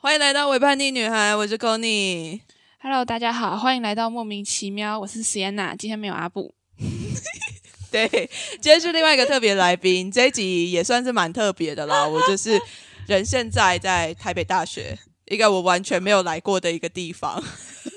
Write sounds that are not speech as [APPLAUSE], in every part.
欢迎来到伪叛逆女孩，我是 c o n y Hello，大家好，欢迎来到莫名其妙，我是 Sienna，今天没有阿布。[LAUGHS] 对，今天是另外一个特别来宾，这一集也算是蛮特别的啦。[LAUGHS] 我就是人现在在台北大学，一个我完全没有来过的一个地方，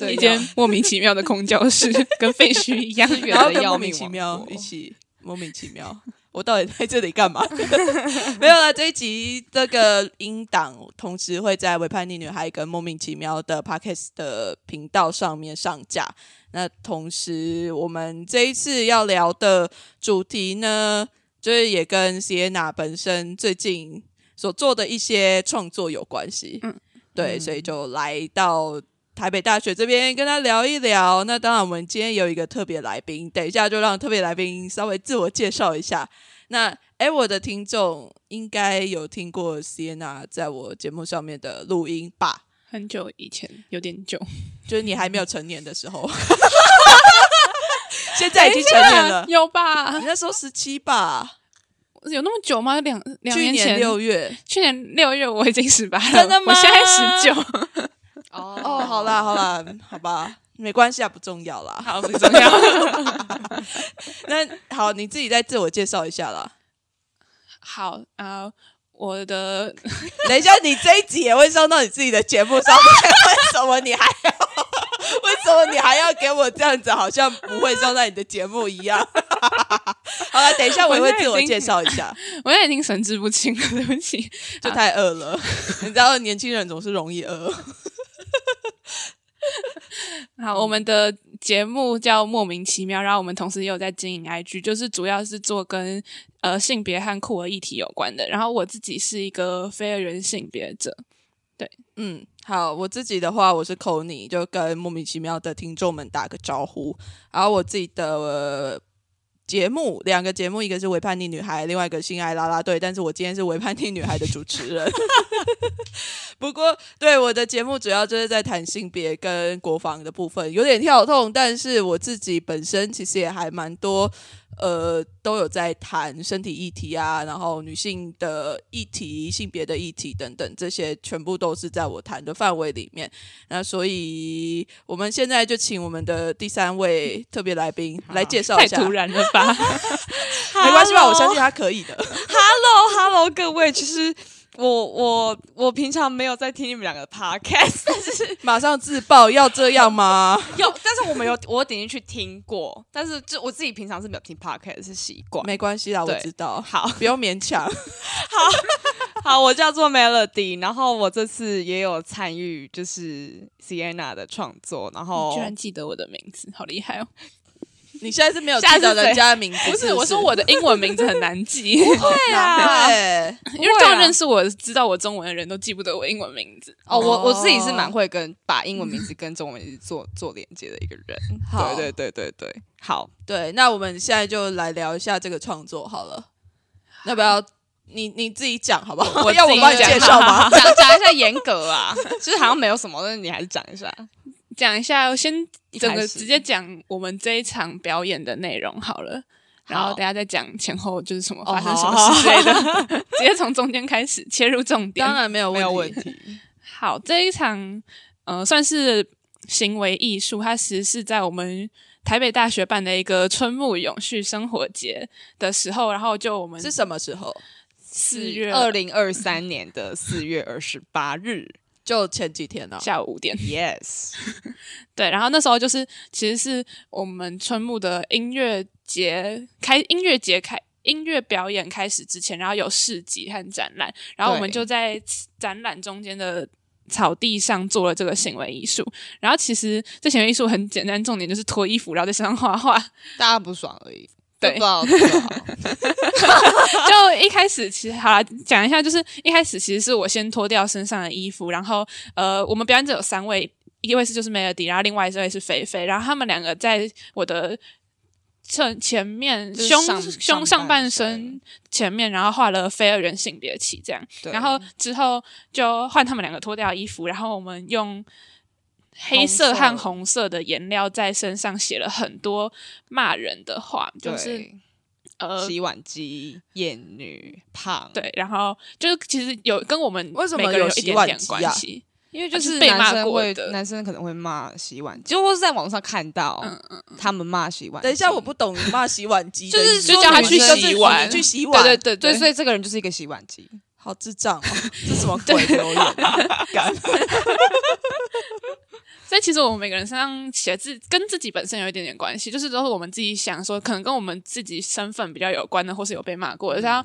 一间莫名其妙的空教室，[LAUGHS] 跟废墟一样，然后跟莫名其妙一起莫名其妙。我到底在这里干嘛？[LAUGHS] [LAUGHS] 没有了。这一集这个音档同时会在《伪叛逆女孩》跟《莫名其妙的 Podcast》的频道上面上架。那同时，我们这一次要聊的主题呢，就是也跟 Sienna 本身最近所做的一些创作有关系。嗯，对，所以就来到台北大学这边跟他聊一聊。那当然，我们今天有一个特别来宾，等一下就让特别来宾稍微自我介绍一下。那哎，我的听众应该有听过 Sienna 在我节目上面的录音吧？很久以前，有点久，就是你还没有成年的时候。[LAUGHS] 现在已经成年了，有吧？你那时候十七吧？有那么久吗？两两年前六月，去年六月我已经十八了，真的吗？我现在十九。哦哦，好啦好啦，好吧。没关系啊，不重要啦。[LAUGHS] 好，不重要。[LAUGHS] 那好，你自己再自我介绍一下啦。好啊，我的，[LAUGHS] 等一下，你这一集也会上到你自己的节目上面？为什么你还要？为什么你还要给我这样子？好像不会上在你的节目一样。好了，等一下我也会自我介绍一下。我现在已经神志不清了，对不起，就太饿了。你知道，年轻人总是容易饿。[LAUGHS] 好，我们的节目叫莫名其妙，然后我们同时也有在经营 IG，就是主要是做跟呃性别和酷儿议题有关的。然后我自己是一个非二元性别者，对，嗯，好，我自己的话我是 c o n y 就跟莫名其妙的听众们打个招呼。然后我自己的。节目两个节目，一个是《伪叛逆女孩》，另外一个《性爱拉拉队》。但是我今天是《伪叛逆女孩》的主持人。[LAUGHS] 不过，对我的节目主要就是在谈性别跟国防的部分，有点跳痛。但是我自己本身其实也还蛮多。呃，都有在谈身体议题啊，然后女性的议题、性别的议题等等，这些全部都是在我谈的范围里面。那所以，我们现在就请我们的第三位特别来宾来介绍一下。太突然了吧？[LAUGHS] 没关系吧？我相信他可以的。[LAUGHS] Hello，Hello，各位，其实。我我我平常没有在听你们两个 podcast，[LAUGHS] 但是马上自爆要这样吗？[LAUGHS] 有，但是我没有，我点进去听过，但是就我自己平常是没有听 podcast 是习惯，没关系啦，我知道，好，不用勉强。[LAUGHS] 好好，我叫做 Melody，然后我这次也有参与，就是 Sienna 的创作，然后居然记得我的名字，好厉害哦！[LAUGHS] 你现在是没有记得人家的名字？不是，我说我的英文名字很难记。对啊，[LAUGHS] 因为这样认识我知道我中文的人都记不得我英文名字。哦，我我自己是蛮会跟把英文名字跟中文名字做 [LAUGHS] 做连接的一个人。对对对对对，好，对，那我们现在就来聊一下这个创作好了。要不要你你自己讲好不好？我要我帮你介绍吗？讲讲一下严格啊，其实好像没有什么，但是你还是讲一下。讲一下，先整个直接讲我们这一场表演的内容好了，然后大家再讲前后就是什么发生什么事之类的，[LAUGHS] 直接从中间开始切入重点。当然没有没有问题。好，这一场呃算是行为艺术，它其实是在我们台北大学办的一个春木永续生活节的时候，然后就我们是什么时候？四月二零二三年的四月二十八日。就前几天呢，下午五点，[LAUGHS] yes，[LAUGHS] 对，然后那时候就是其实是我们春木的音乐节开音乐节开音乐表演开始之前，然后有市集和展览，然后我们就在展览中间的草地上做了这个行为艺术，然后其实这行为艺术很简单，重点就是脱衣服然后在身上画画，大家不爽而已。对，[LAUGHS] 就一开始其实好了，讲一下，就是一开始其实是我先脱掉身上的衣服，然后呃，我们表演者有三位，一位是就是 Melody，然后另外一位是菲菲，然后他们两个在我的侧前面胸胸上半身。前面，然后画了非二元性别旗，这样，然后之后就换他们两个脱掉衣服，然后我们用。黑色和红色的颜料在身上写了很多骂人的话，就是呃，洗碗机、厌女、胖，，对，然后就是其实有跟我们为什么每个人有有一点点洗碗机啊关系。因为就就是是被骂男生会过的男生可能会骂洗碗机，就或是在网上看到嗯嗯，他们骂洗碗机。等一下，我不懂骂洗碗机就是，就叫他去洗碗你去洗碗，对对对对，所以这个人就是一个洗碗机。好智障哦，[LAUGHS] 这什么鬼留言 [LAUGHS] [LAUGHS] 所以其实我们每个人身上写字跟自己本身有一点点关系，就是都是我们自己想说，可能跟我们自己身份比较有关的，或是有被骂过的。像、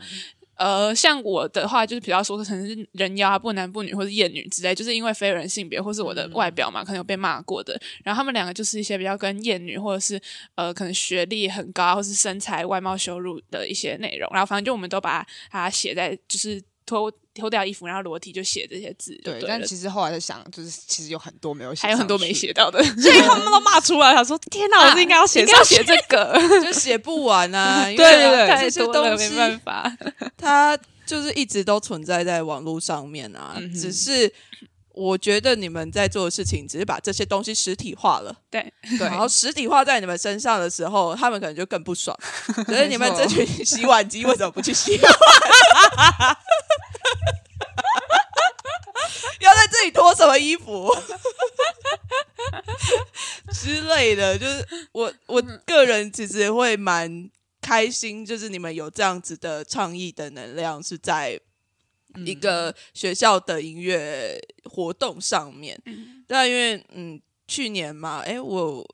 呃，像我的话，就是比较说可能是人妖啊、不男不女或是厌女之类，就是因为非人性别或是我的外表嘛，可能有被骂过的。然后他们两个就是一些比较跟厌女或者是呃可能学历很高或是身材外貌羞辱的一些内容。然后反正就我们都把它写在就是脱脱掉衣服，然后裸体就写这些字就对，对但其实后来在想，就是其实有很多没有写，还有很多没，写到的，[LAUGHS] 所以他们都骂出来，想说天哪，我是应该要写要上写这个。[LAUGHS] 就写不完啊，[LAUGHS] 对对对太这些多了，东西没办法。它就是一直都存在在网络上面啊，嗯只是。我觉得你们在做的事情，只是把这些东西实体化了，对，对然后实体化在你们身上的时候，他们可能就更不爽。[LAUGHS] 所以你们这群洗碗机为什么不去洗碗？[LAUGHS] 要在这里脱什么衣服 [LAUGHS] 之类的？就是我我个人其实会蛮开心，就是你们有这样子的倡议的能量是在一个学校的音乐活动上面。对啊，因为嗯，去年嘛，哎，我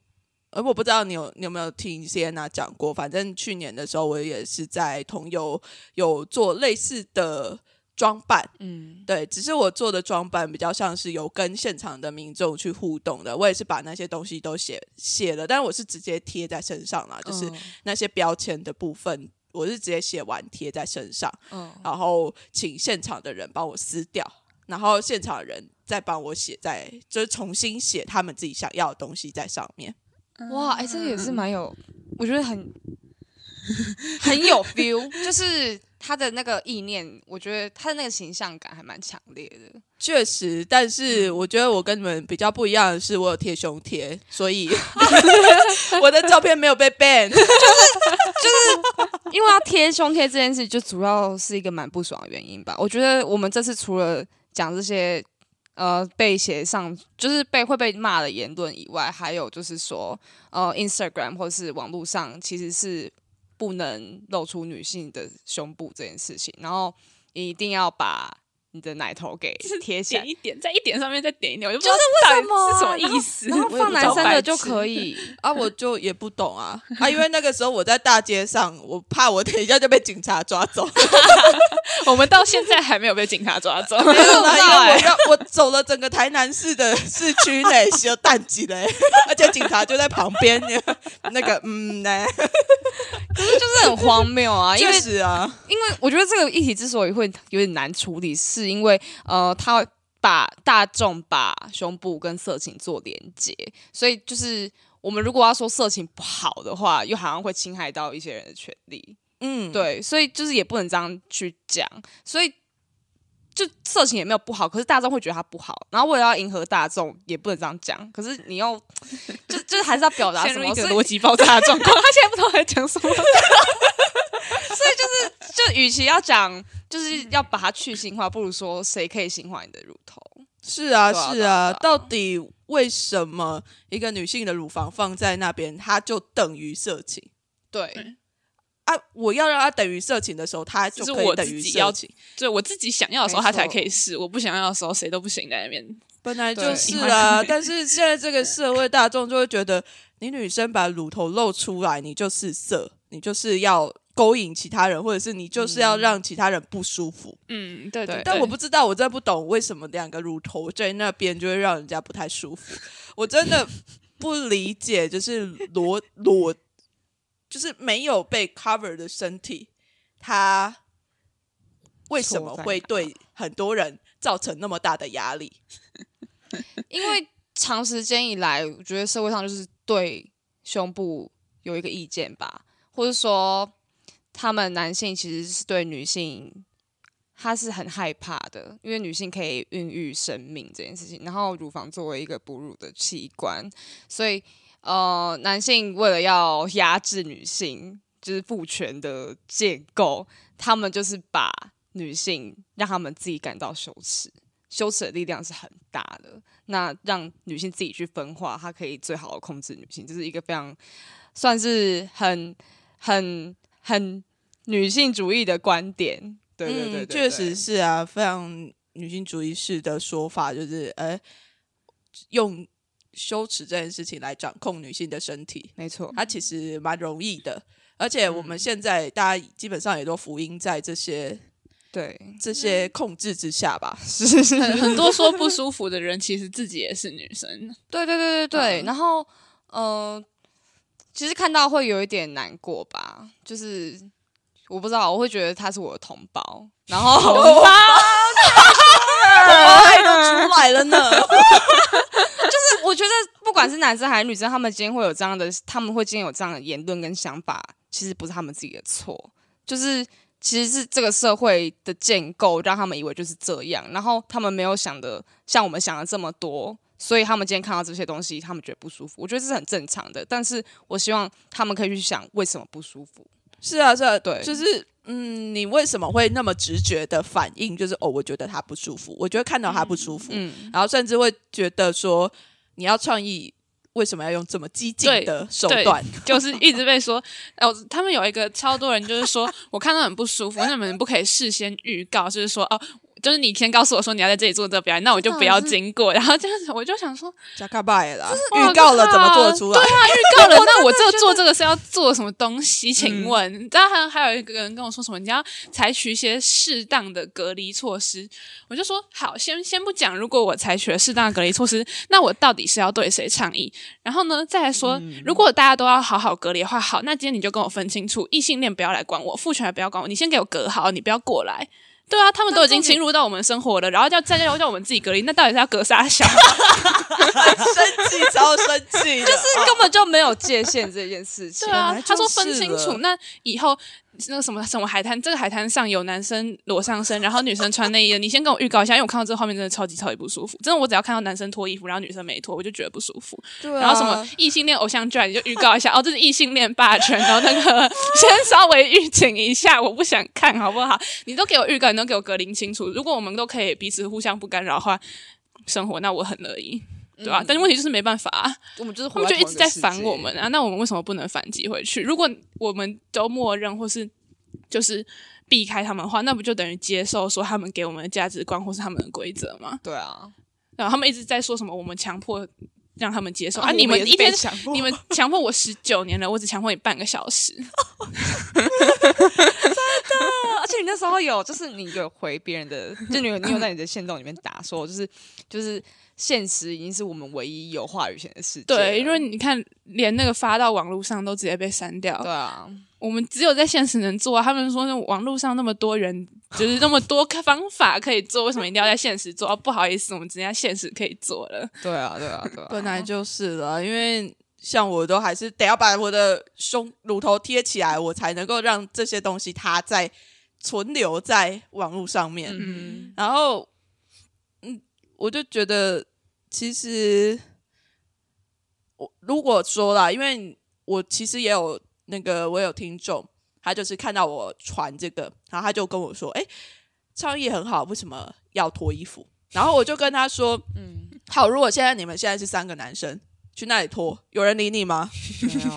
呃，我不知道你有你有没有听 Sienna 讲过，反正去年的时候，我也是在同游有做类似的装扮，嗯，对，只是我做的装扮比较像是有跟现场的民众去互动的，我也是把那些东西都写写了，但是我是直接贴在身上啦，就是嗯那些标签的部分，我是直接写完贴在身上，嗯然后请现场的人帮我撕掉，然后现场的人再帮我写在，就是重新写他们自己想要的东西在上面。哇，哎、这个也是蛮有，我觉得很很有 feel，就是他的那个意念，我觉得他的那个形象感还蛮强烈的。确实，但是我觉得我跟你们比较不一样的是，我有贴胸贴，所以 [LAUGHS] [LAUGHS] 我的照片没有被 ban 就是就是。[LAUGHS] 因为要贴胸贴这件事，就主要是一个蛮不爽的原因吧。我觉得我们这次除了讲这些呃被写上就是被会被骂的言论以外，还有就是说呃 Instagram 或是网络上其实是不能露出女性的胸部这件事情，然后一定要把你的奶头给贴起来点。一点，在一点上面再点一点，我就不知道是为什么是什么意思。然后放男生的就。可以，[LAUGHS] 啊，我就也不懂啊啊，因为那个时候我在大街上，我怕我等一下就被警察抓走，[LAUGHS] 我们到现在还没有被警察抓走。[LAUGHS] 没有啦，因为我欸要我走了整个台南市的市区呢，修淡季嘞，而且警察就在旁边，那个嗯呢，可是就是很荒谬啊！因为确实啊，因为我觉得这个议题之所以会有点难处理，是因为呃，他会把大众把胸部跟色情做连接，所以就是我们如果要说色情不好的话，又好像会侵害到一些人的权利。嗯，对，所以就是也不能这样去讲，所以就色情也没有不好，可是大众会觉得它不好，然后为了要迎合大众，也不能这样讲。可是你又就就是还是要表达什么，一个逻辑爆炸的状况，[LAUGHS] 他现在不知道在讲什么。[LAUGHS] 所以就是就与其要讲就是要把它去性化，不如说谁可以性化你的乳头。是啊，啊是啊，啊对啊到底为什么一个女性的乳房放在那边，它就等于色情对，啊？我要让它等于色情的时候，它就就是我可以等于自己要色情。就我自己想要的时候，他才可以试；我不想要的时候，谁都不行在那边。本来就是啊，但是现在这个社会大众就会觉得，你女生把乳头露出来，你就是色，你就是要勾引其他人，或者是你就是要让其他人不舒服。嗯，对对对。但我不知道，我真的不懂为什么两个乳头在那边就会让人家不太舒服。我真的不理解，就是裸裸，就是没有被 cover 的身体，它为什么会对很多人造成那么大的压力？[LAUGHS] 因为长时间以来，我觉得社会上就是对胸部有一个意见吧，或者说他们男性其实是对女性。他是很害怕的，因为女性可以孕育生命这件事情，然后乳房作为一个哺乳的器官，所以呃，男性为了要压制女性，就是父权的建构，他们就是把女性让他们自己感到羞耻，羞耻的力量是很大的。那让女性自己去分化，她可以最好的控制女性，这是一个非常算是很很很女性主义的观点。对对对嗯，确实是啊，非常女性主义式的说法，就是呃，用羞耻这件事情来掌控女性的身体，没错。它其实蛮容易的。而且我们现在大家基本上也都福音在这些对，这些控制之下吧。[LAUGHS] 是是是，很很多说不舒服的人，其实自己也是女生。对对对对对。嗯然后呃，其实看到会有一点难过吧，就是我不知道，我会觉得他是我的同胞，然后同胞，[LAUGHS] 爱都出来了呢。[LAUGHS] 就是我觉得不管是男生还是女生，他们今天会有这样的，他们会今天有这样的言论跟想法，其实不是他们自己的错，就是其实是这个社会的建构让他们以为就是这样，然后他们没有想的像我们想的这么多。所以他们今天看到这些东西，他们觉得不舒服。我觉得这是很正常的，但是我希望他们可以去想为什么不舒服。是啊，是啊，对就是嗯，你为什么会那么直觉的反应？就是哦，我觉得他不舒服，我觉得看到他不舒服，嗯，然后甚至会觉得说，你要创意，为什么要用这么激进的手段？就是一直被说，[LAUGHS] 哦，他们有一个超多人就是说我看到很不舒服，那你们不可以事先预告，就是说哦。就是你先告诉我说你要在这里做这个表演，那我就不要经过。[LAUGHS] 然后这样子，我就想说，加卡拜啦，哇预告了怎么做得出来？对啊预告了，[LAUGHS] 那我这做这个是要做什么东西？请问，你知道还还有一个人跟我说什么？你要采取一些适当的隔离措施。我就说好，先先不讲，如果我采取了适当的隔离措施，那我到底是要对谁倡议？然后呢，再来说，如果大家都要好好隔离的话，好，那今天你就跟我分清楚，异性恋不要来管我，父权也不要管我，你先给我隔好，你不要过来。对啊，他们都已经侵入到我们生活了，然后叫再叫叫我们自己隔离，那到底是要隔啥小？[LAUGHS] 生气，超生气，[LAUGHS] 就是根本就没有界限这件事情。对啊，他说分清楚，那以后那个什么什么海滩，这个海滩上有男生裸上身，然后女生穿内衣的，你先跟我预告一下，因为我看到这个画面真的超级超级不舒服。真的，我只要看到男生脱衣服，然后女生没脱，我就觉得不舒服。对啊然后什么异性恋偶像剧，你就预告一下，哦，这是异性恋霸权，然后那个先稍微预警一下，我不想看，好不好？你都给我预告，你都给我隔离清楚。如果我们都可以彼此互相不干扰的话，生活那我很乐意。对吧、但是问题就是没办法、啊，我们就是他们就一直在烦我们。啊，那我们为什么不能反击回去？如果我们都默认或是就是避开他们的话，那不就等于接受说他们给我们的价值观或是他们的规则吗？对啊，然后他们一直在说什么我们强迫让他们接受啊，啊你们一天强迫你们 [LAUGHS] 强迫我十九年了，我只强迫你半个小时。真的而且你那时候有，就是你有回别人的，就你有你有在你的线动里面打说，就是就是现实已经是我们唯一有话语权的世界。对，因为你看，连那个发到网络上都直接被删掉。对啊，我们只有在现实能做啊。他们说那网络上那么多人，就是那么多方法可以做，为什么一定要在现实做？哦、不好意思，我们只在现实可以做了。[LAUGHS] 对啊，对啊，对啊，本来就是了，因为像我都还是得要把我的胸乳头贴起来，我才能够让这些东西它在存留在网络上面。嗯，然后，嗯，我就觉得其实我如果说啦，因为我其实也有那个我有听众，他就是看到我传这个，然后他就跟我说：“哎、倡议很好，为什么要脱衣服？”然后我就跟他说：“嗯，好，如果现在你们现在是三个男生去那里脱，有人理你吗？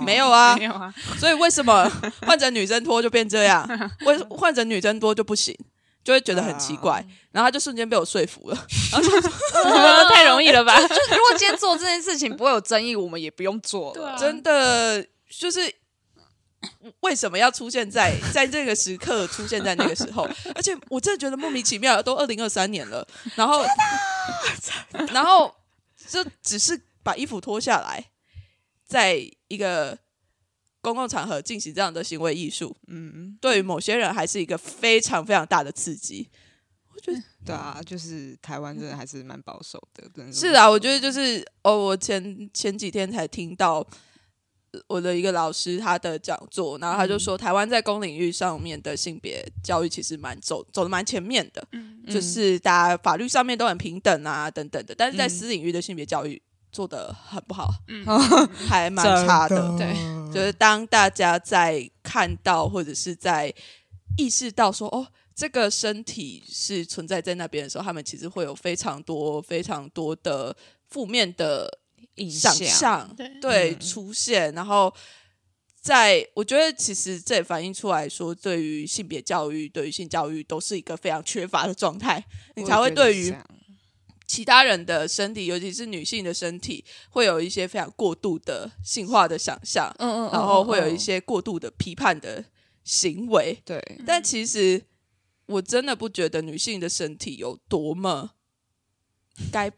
没有啊没，有啊，所以为什么换成女生脱就变这样？[LAUGHS] 为换成女生脱就不行？就会觉得很奇怪。然后他就瞬间被我说服了。然后就太容易了吧？[LAUGHS] 就如果今天做这件事情不会有争议，我们也不用做了。真的就是为什么要出现在在这个时刻出现在那个时候？[LAUGHS] 而且我真的觉得莫名其妙，都二零二三年了，然后 [LAUGHS] 然后就只是把衣服脱下来，在一个公共场合进行这样的行为艺术，嗯，对于某些人还是一个非常非常大的刺激。我觉得 [LAUGHS] 对啊，就是台湾真的还是蛮保守的，真的。是啊，我觉得就是哦，我前前几天才听到呃我的一个老师他的讲座，然后他就说，台湾在公领域上面的性别教育其实蛮走走的蛮前面的，就是大家法律上面都很平等啊，等等的，但是在嗯。私领域的性别教育做的很不好，嗯，[LAUGHS] 还蛮差的。对，就是当大家在看到或者是在意识到说哦，这个身体是存在在那边的时候，他们其实会有非常多非常多的负面的印想象象，对。对嗯。出现，然后。在我觉得，其实这也反映出来说，对于性别教育、对于性教育，都是一个非常缺乏的状态，你才会对于其他人的身体，尤其是女性的身体，会有一些非常过度的性化的想象，嗯嗯，然后会有一嗯些过度的批判的行为。对，但其实我真的不觉得女性的身体有多么该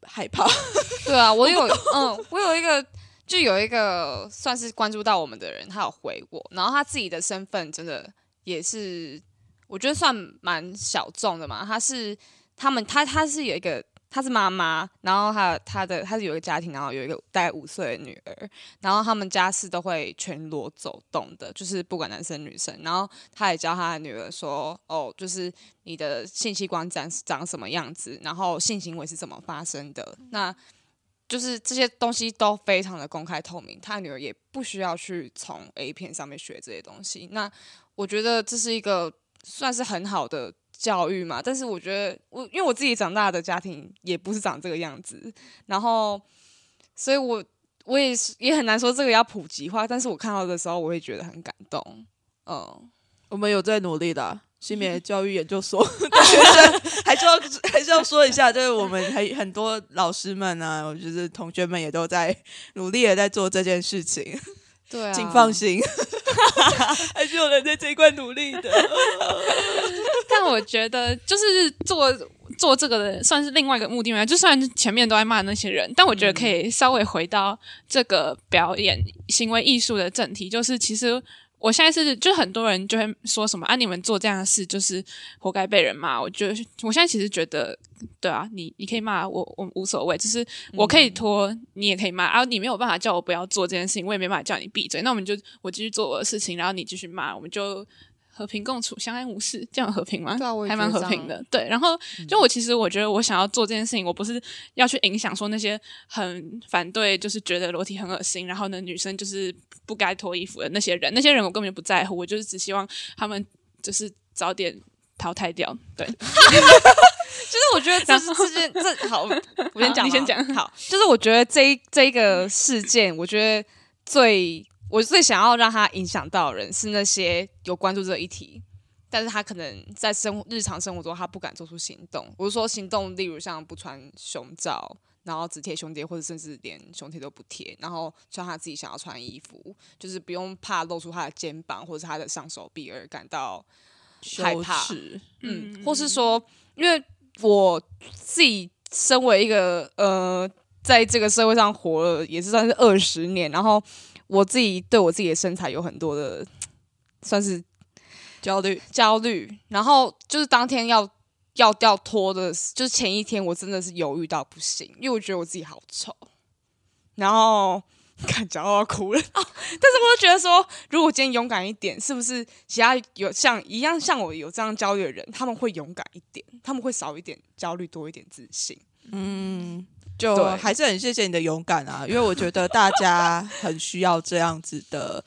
害怕。[LAUGHS] 对啊，我有 [LAUGHS] 嗯，我有一个就有一个算是关注到我们的人，他有回我，然后他自己的身份真的也是我觉得算蛮小众的嘛，他是他们他他是有一个。她是妈妈，然后她她的她是有一个家庭，然后有一个大概五岁的女儿，然后他们家是都会全裸走动的，就是不管男生女生。然后她也教她的女儿说：“哦，就是你的性器官长长什么样子，然后性行为是怎么发生的。”那就是这些东西都非常的公开透明，他女儿也不需要去从 A 片上面学这些东西。那我觉得这是一个算是很好的教育嘛，但是我觉得我因为我自己长大的家庭也不是长这个样子，然后所以我我也是也很难说这个要普及化，但是我看到的时候我会觉得很感动，嗯。我们有在努力的啊、性别 [LAUGHS] 教育研究所的学生，[LAUGHS] 还是要还是要说一下，就是我们还很多老师们啊，我就是同学们也都在努力的在做这件事情，对啊，请放心，[LAUGHS] [LAUGHS] 还是有人在这一块努力的。[LAUGHS] 但我觉得就是做做这个的，算是另外一个目的嘛。就算前面都在骂那些人，但我觉得可以稍微回到这个表演行为艺术的正题，就是其实。我现在是，就很多人就会说什么啊，你们做这样的事就是活该被人骂。我觉得我现在其实觉得，对啊，你你可以骂我，我无所谓，就是我可以拖，你也可以骂，啊你没有办法叫我不要做这件事情，我也没办法叫你闭嘴。那我们就我继续做我的事情，然后你继续骂，我们就和平共处，相安无事，这样和平吗？对啊我还蛮和平的。对，然后就我其实我觉得我想要做这件事情，我不是要去影响说那些很反对，就是觉得裸体很恶心，然后呢女生就是不该脱衣服的那些人，那些人我根本就不在乎，我就是只希望他们就是早点淘汰掉。对，[LAUGHS] 就是我觉得这是这件这好，我先讲，你先讲好，就是我觉得这一这一个事件，我觉得最我最想要让他影响到的人是那些有关注这个议题，但是他可能在生活日常生活中他不敢做出行动。我是说行动，例如像不穿胸罩，然后只贴胸贴，或者甚至连胸贴都不贴，然后穿他自己想要穿的衣服，就是不用怕露出他的肩膀或者是他的上手臂而感到害羞怕耻，嗯，或是说，因为我自己身为一个呃，在这个社会上活了也是算是二十年，然后我自己对我自己的身材有很多的算是焦虑，焦虑，然后就是当天要要要脱的，就是前一天我真的是犹豫到不行，因为我觉得我自己好丑，然后 [LAUGHS] 看讲到要哭了、哦，[LAUGHS] 但是我就觉得说，如果今天勇敢一点，是不是其他有像一样像我有这样焦虑的人，他们会勇敢一点，他们会少一点焦虑，多一点自信。嗯，就还是很谢谢你的勇敢啊，因为我觉得大家很需要这样子的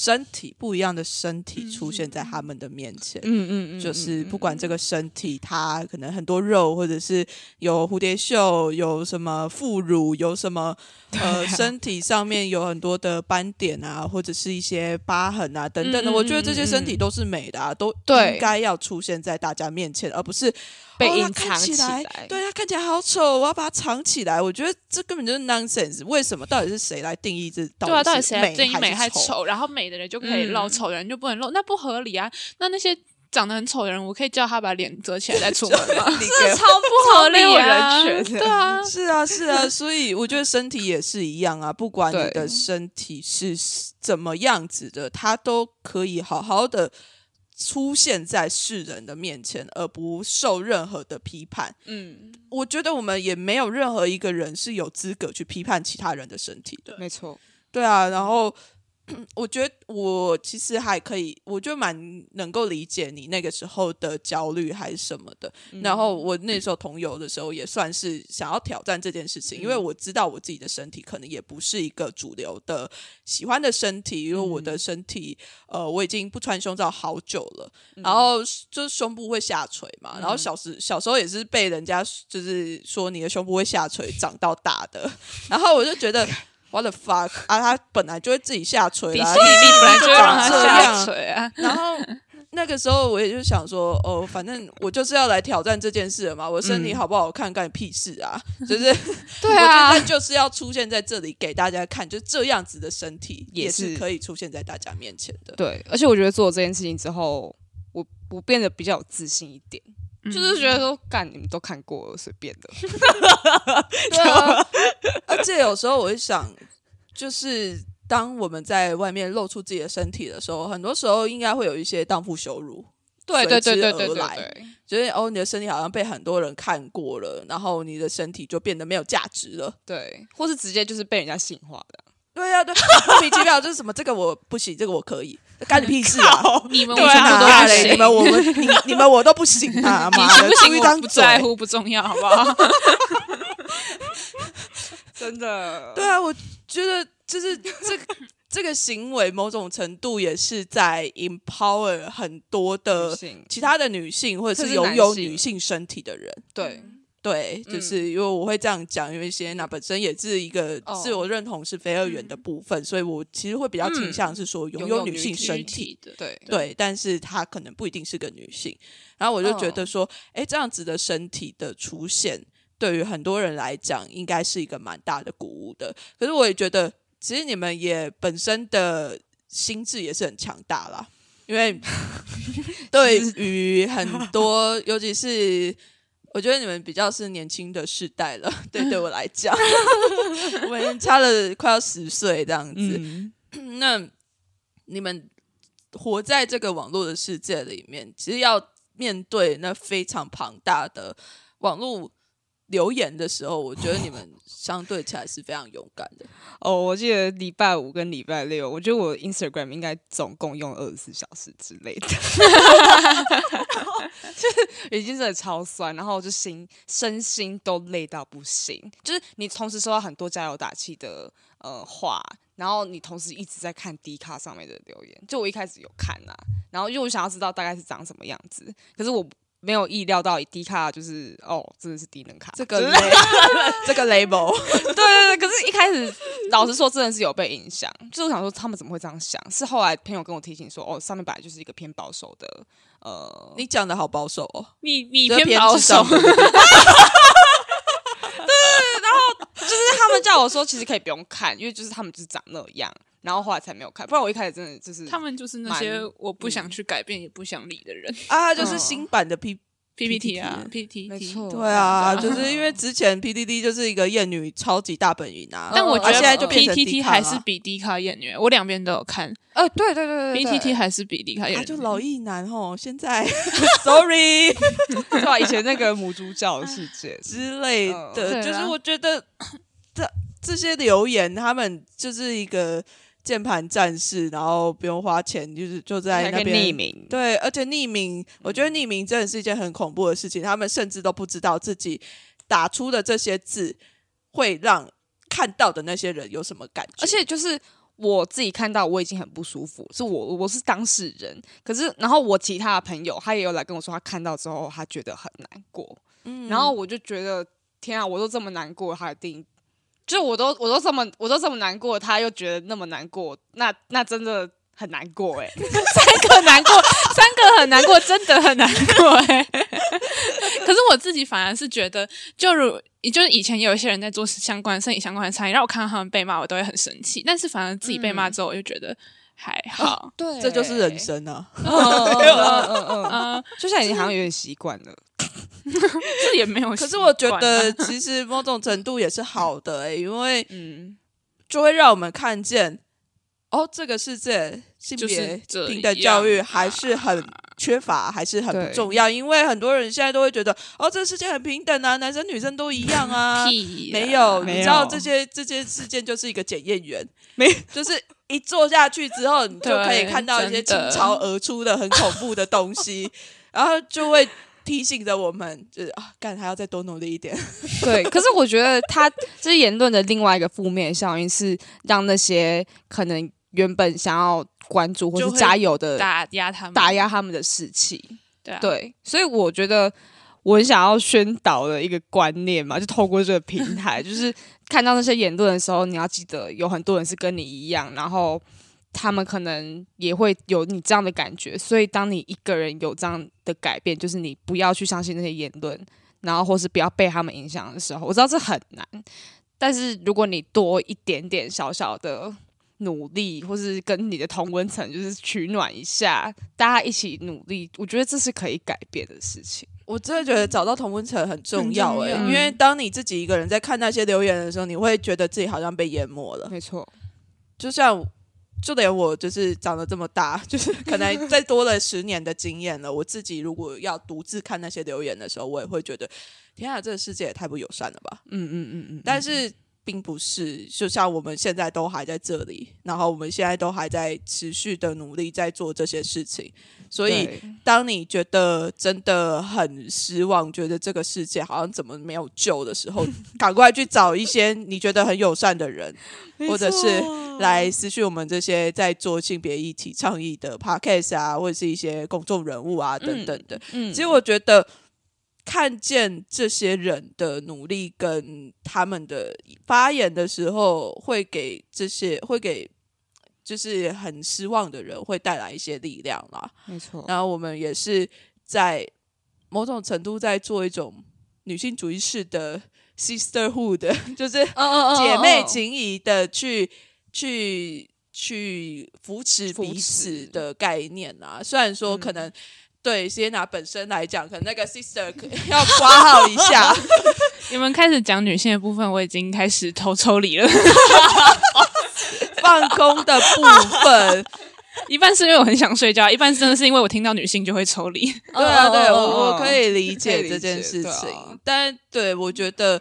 身体，不一样的身体出现在他们的面前。嗯嗯嗯，就是不管这个身体，它可能很多肉，或者是有蝴蝶袖，有什么副乳，有什么呃身体上面有很多的斑点啊，或者是一些疤痕啊等等的。我觉得这些身体都是美的啊，都应该要出现在大家面前，而不是被隐藏起起来来对，它看起来好丑，我要把它藏起来。我觉得这根本就是 nonsense。为什么？到底是谁来定义这对啊，到底是谁来定义美还？丑？然后美的人就可以露，嗯丑的人就不能露，那不合理啊！那那些长得很丑的人，我可以叫他把脸遮起来再出门吗？[LAUGHS] 这超不合理啊！人权，[LAUGHS] 对啊，是啊，是啊，所以我觉得身体也是一样啊，不管你的身体是怎么样子的，他都可以好好的出现在世人的面前，而不受任何的批判。嗯，我觉得我们也没有任何一个人是有资格去批判其他人的身体的。没错，对啊，然后 [CLEARS THROAT] 我觉得我其实还可以，我就蛮能够理解你那个时候的焦虑还是什么的。然后我那时候同游的时候，也算是想要挑战这件事情，因为我知道我自己的身体可能也不是一个主流的喜欢的身体，因为我的身体呃我已经不穿胸罩好久了，然后就是胸部会下垂嘛，然后小时小时候也是被人家就是说你的胸部会下垂长到大的，[LAUGHS] 然后我就觉得。What the fuck 啊！他本来就会自己下垂啦，比例本来就会让他长这下样垂啊。然后那个时候我也就想说，哦，反正我就是要来挑战这件事了嘛，我身体好不好看干你屁事啊！[LAUGHS] 就是对啊我就是要出现在这里给大家看，就这样子的身体也是可以出现在大家面前的。对，而且我觉得做了这件事情之后，我我变得比较有自信一点，就是觉得说，干你们都看过了，随便的。[LAUGHS] 对啊，[LAUGHS] 而且有时候我会想，就是当我们在外面露出自己的身体的时候，很多时候应该会有一些荡妇羞辱。对对对对对对随之而来对，就是哦，你的身体好像被很多人看过了，然后你的身体就变得没有价值了。对，或是直接就是被人家性化的。对呀、对，[LAUGHS] 莫名其妙就是什么这个我不行，这个我可以，干你屁事啊！你们我全部都去哪嘞？不行，你们我们你你们我都不行啊！[LAUGHS] 你妈的，行不行？我出一张不在乎，不重要，好不好？[LAUGHS] 真的，[LAUGHS] 对啊，我觉得就是这个这个行为，某种程度也是在 empower 很多的其他的女性，或者是拥有女性身体的人。对对，嗯。就是因为我会这样讲，因为谢娜本身也是一个哦。自我认同是非二元的部分，所以我其实会比较倾向是说拥有女性身体。的，对对，但是她可能不一定是个女性，然后我就觉哦。得说，哎、这样子的身体的出现，对于很多人来讲，应该是一个蛮大的鼓舞的。可是我也觉得，其实你们也本身的心智也是很强大啦，因为 [LAUGHS] 对于很多，尤其是我觉得你们比较是年轻的世代了，[LAUGHS] 对，对我来讲，[LAUGHS] 我们差了快要十岁这样子。嗯，[CLEARS THROAT] 那你们活在这个网络的世界里面，其实要面对那非常庞大的网络留言的时候，我觉得你们相对起来是非常勇敢的。[LAUGHS] 哦，我记得礼拜五跟礼拜六，我觉得我 Instagram 应该总共用二十四小时之类的，[LAUGHS] [LAUGHS] 就是已经真的超酸，然后就心身心都累到不行。就是你同时收到很多加油打气的呃话，然后你同时一直在看 D 卡上面的留言。就我一开始有看啊、然后因为我想要知道大概是长什么样子，可是我没有意料到 D 卡就是哦，真的是低能卡这个 [LAUGHS] 这个 label，对对对，可是一开始老实说，真的是有被影响。就是我想说，他们怎么会这样想？是后来朋友跟我提醒说，哦，上面本来就是一个偏保守的，呃，你讲的好保守哦，你你这偏保守 [LAUGHS] 对，然后就是他们叫我说，其实可以不用看，因为就是他们就是长那样。然后后来才没有看，不然我一开始真的就是他们就是那些我不想去改变也不想理的人。啊，就是新版的 P。PPT 啊，PPT，没错对啊，就是因为之前 PDD 就是一个艳女超级大本营啊，嗯但我觉得啊现在就变成 PTT D 卡了还是比 D 卡艳女，我两边都有看呃，对对对对对，PTT 还是比 D 卡艳女。他就老一男吼，现在 sorry [LAUGHS] 对吧？以前那个母猪教的世界，之类嗯的，就是我觉得 [COUGHS] 这这些留言，他们就是一个键盘战士，然后不用花钱，就是就在那边匿名，对，而且匿名，我觉得匿名真的是一件很恐怖的事情。他们甚至都不知道自己打出的这些字会让看到的那些人有什么感觉，而且就是我自己看到我已经很不舒服，是我我是当事人，可是然后我其他的朋友他也有来跟我说，他看到之后他觉得很难过，嗯然后我就觉得天啊，我都这么难过，他一定。就我都我都这么我都这么难过，他又觉得那么难过，那那真的很难过哎、[LAUGHS] 三个难过，三个很难过，真的很难过哎、[LAUGHS] 可是我自己反而是觉得，就如就是以前有一些人在做相关身体相关的参与，让我看到他们被骂，我都会很生气。但是反而自己被骂之后，我就觉得还好。对这就是人。生啊。[LAUGHS] 嗯嗯嗯就像已经好像有点习惯了。[LAUGHS] 这也没有。可是我觉得，其实某种程度也是好的、欸，因为嗯，就会让我们看见，哦，这个世界性就是别平等教育样还是很缺乏，还是很不重要。因为很多人现在都会觉得，哦，这个世界很平等啊，男生女生都一样啊。[LAUGHS] 屁啦。没有，你知道有这些这些事件就是一个检验员，没就是一坐下去之后，你就可以看到一些倾真的。巢而出的很恐怖的东西，[LAUGHS] 然后就会提醒着我们，就是啊，干还要再多努力一点。[LAUGHS] 对，可是我觉得他这言论的另外一个负面效应是让那些可能原本想要关注或就是加油的打压他们，打压他们的士气。对啊，对，所以我觉得我很想要宣导的一个观念嘛，就透过这个平台，[LAUGHS] 就是看到那些言论的时候，你要记得有很多人是跟你一样，然后他们可能也会有你这样的感觉，所以当你一个人有这样的改变，就是你不要去相信那些言论，然后或是不要被他们影响的时候，我知道这很难，但是如果你多一点点小小的。努力，或是跟你的同温层就是取暖一下，大家一起努力，我觉得这是可以改变的事情。我真的觉得找到同温层很重要诶、很重要因为当你自己一个人在看那些留言的时候，你会觉得自己好像被淹没了。没错，就像就连我就是长得这么大，就是可能 [LAUGHS] 再多了十年的经验了，我自己如果要独自看那些留言的时候，我也会觉得，天啊，这个世界也太不友善了吧。嗯嗯嗯嗯，但是并不是，就像我们现在都还在这里，然后我们现在都还在持续的努力在做这些事情，所以当你觉得真的很失望，觉得这个世界好像怎么没有救的时候，[LAUGHS] 赶快去找一些你觉得很友善的人，或者是来私讯我们这些在做性别议题倡议的 podcast 啊，或者是一些公众人物啊等等的。嗯。其实我觉得看见这些人的努力跟他们的发言的时候，会给这些会给就是很失望的人会带来一些力量啦。没错，然后我们也是在某种程度在做一种女性主义式的 sisterhood，[LAUGHS] 就是嗯姐妹情谊的去去去扶持彼此的概念啊。虽然说可能对 Sienna 本身来讲，可能那个 sister 可要挂号一下，[LAUGHS] 你们开始讲女性的部分，我已经开始偷抽离了。放空的部分。一半是因为我很想睡觉，一半真的是因为我听到女性就会抽离。对啊，对嗯我我可以理解这件解事对啊情，但对我觉得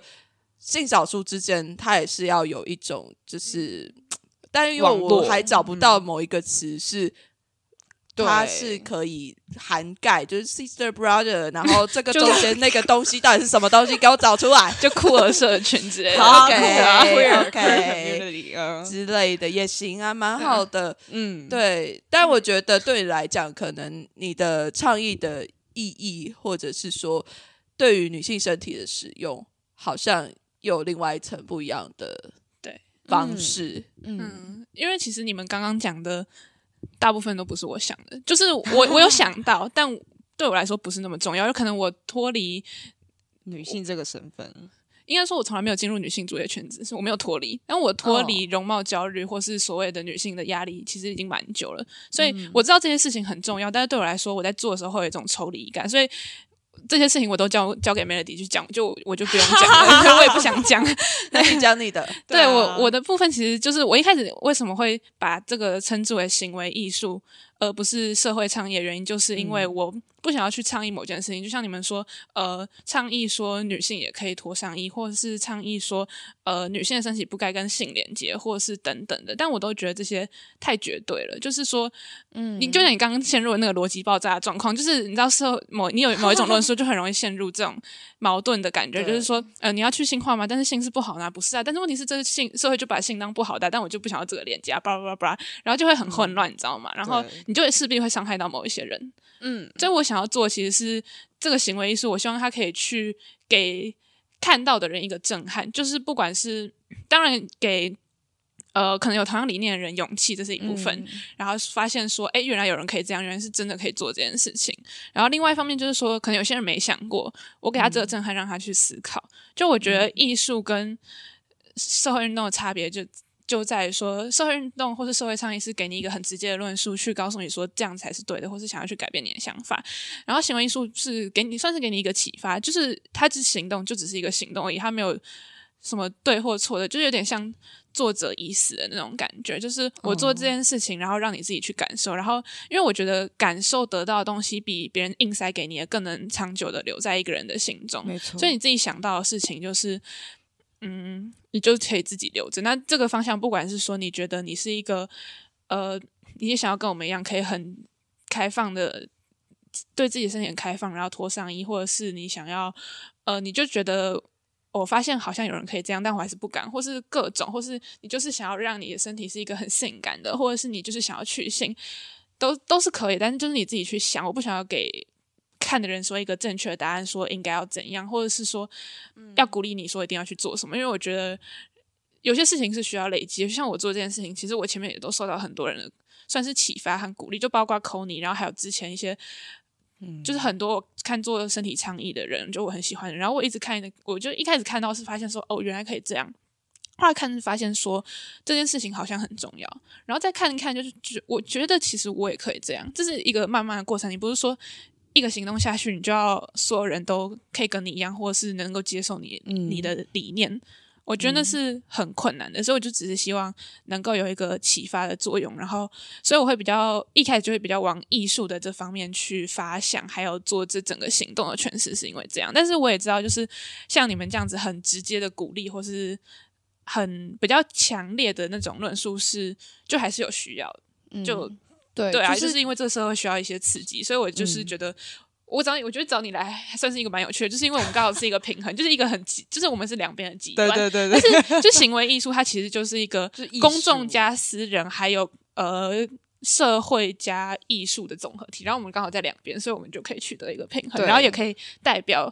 性少数之间，它也是要有一种就是，但因为我还找不到某一个词是。对它是可以涵盖，就是 sister brother，然后这个中间那个东西到底是什么东西，给我找出来 [LAUGHS] 就酷儿社群之类的。好 OK，[LAUGHS] 之类的也行啊，蛮好的。嗯，对，但我觉得对你来讲，可能你的倡议的意义，或者是说对于女性身体的使用，好像有另外一层不一样的对方式。嗯嗯，因为其实你们刚刚讲的大部分都不是我想的，就是我我有想到，[LAUGHS] 但对我来说不是那么重要。有可能我脱离，女性这个身份，应该说我从来没有进入女性主义的圈子，是我没有脱离。但我脱离容貌焦虑或是所谓的女性的压力，其实已经蛮久了。所以我知道这些事情很重要，但是对我来说，我在做的时候会有一种抽离感，所以。这些事情我都交交给 Melody 去讲，就我就不用讲了，[LAUGHS] 我也不想讲。[LAUGHS] 那你讲你的，[LAUGHS] 对啊。我我的部分其实就是我一开始为什么会把这个称之为行为艺术，而不是社会创业原因，就是因为我不想要去倡议某件事情。就像你们说，呃，倡议说女性也可以脱上衣，或者是倡议说，呃，女性的身体不该跟性连接，或者是等等的，但我都觉得这些太绝对了。就是说，嗯你就像你刚刚陷入的那个逻辑爆炸的状况，就是你知道社某你有 [LAUGHS] 某一种论述，就很容易陷入这种 [LAUGHS] 矛盾的感觉，就是说，呃，你要去性化吗？但是性是不好呢、啊，不是啊？但是问题是，这个性社会就把性当不好的啊，但我就不想要这个连接啊，叭叭叭叭，然后就会很混乱，你知道吗？然后你就会势必会伤害到某一些人。嗯，所以我想要做，其实是这个行为艺术，我希望它可以去给看到的人一个震撼，就是不管是当然给。呃，可能有同样理念的人勇气，这是一部分。嗯然后发现说，哎，原来有人可以这样，原来是真的可以做这件事情。然后另外一方面就是说，可能有些人没想过，我给他这个震撼，让他去思考。就我觉得艺术跟社会运动的差别就。就在于说，社会运动或是社会倡议是给你一个很直接的论述，去告诉你说这样才是对的，或是想要去改变你的想法。然后行为艺术是给你算是给你一个启发，就是它只行动就只是一个行动而已，它没有什么对或错的，就是有点像作者已死的那种感觉。就是我做这件事情，然后让你自己去感受。然后，因为我觉得感受得到的东西比别人硬塞给你的更能长久的留在一个人的心中。没错，所以你自己想到的事情，就是嗯，你就可以自己留着。那这个方向，不管是说你觉得你是一个呃，你也想要跟我们一样，可以很开放的对自己身体很开放，然后脱上衣，或者是你想要呃，你就觉得我发现好像有人可以这样，但我还是不敢，或是各种，或是你就是想要让你的身体是一个很性感的，或者是你就是想要去性，都都是可以，但是就是你自己去想，我不想要给。看的人说一个正确的答案，说应该要怎样，或者是说要鼓励你说一定要去做什么。因为我觉得有些事情是需要累积，就像我做这件事情，其实我前面也都受到很多人的算是启发和鼓励，就包括 c o n y 然后还有之前一些，嗯，就是很多看做身体倡议的人，就我很喜欢。然后我一直看，我就一开始看到是发现说，哦，原来可以这样。后来看是发现说这件事情好像很重要，然后再看一看，就是觉我觉得其实我也可以这样。这是一个慢慢的过程，你不是说。一个行动下去，你就要所有人都可以跟你一样，或者是能够接受你你的理念。我觉得那是很困难的，所以我就只是希望能够有一个启发的作用。然后，所以我会比较一开始就会比较往艺术的这方面去发想，还有做这整个行动的诠释，是因为这样。但是我也知道，就是像你们这样子很直接的鼓励，或是很比较强烈的那种论述，是就还是有需要的。就对对啊，就是因为这个社会需要一些刺激，所以我就是觉得我找你，我觉得找你来还算是一个蛮有趣的，就是因为我们刚好是一个平衡，就是一个很极，就是我们是两边的极端。对对对对。但是就行为艺术，它其实就是一个 [LAUGHS] 公众加私人，还有呃社会加艺术的综合体。然后我们刚好在两边，所以我们就可以取得一个平衡，然后也可以代表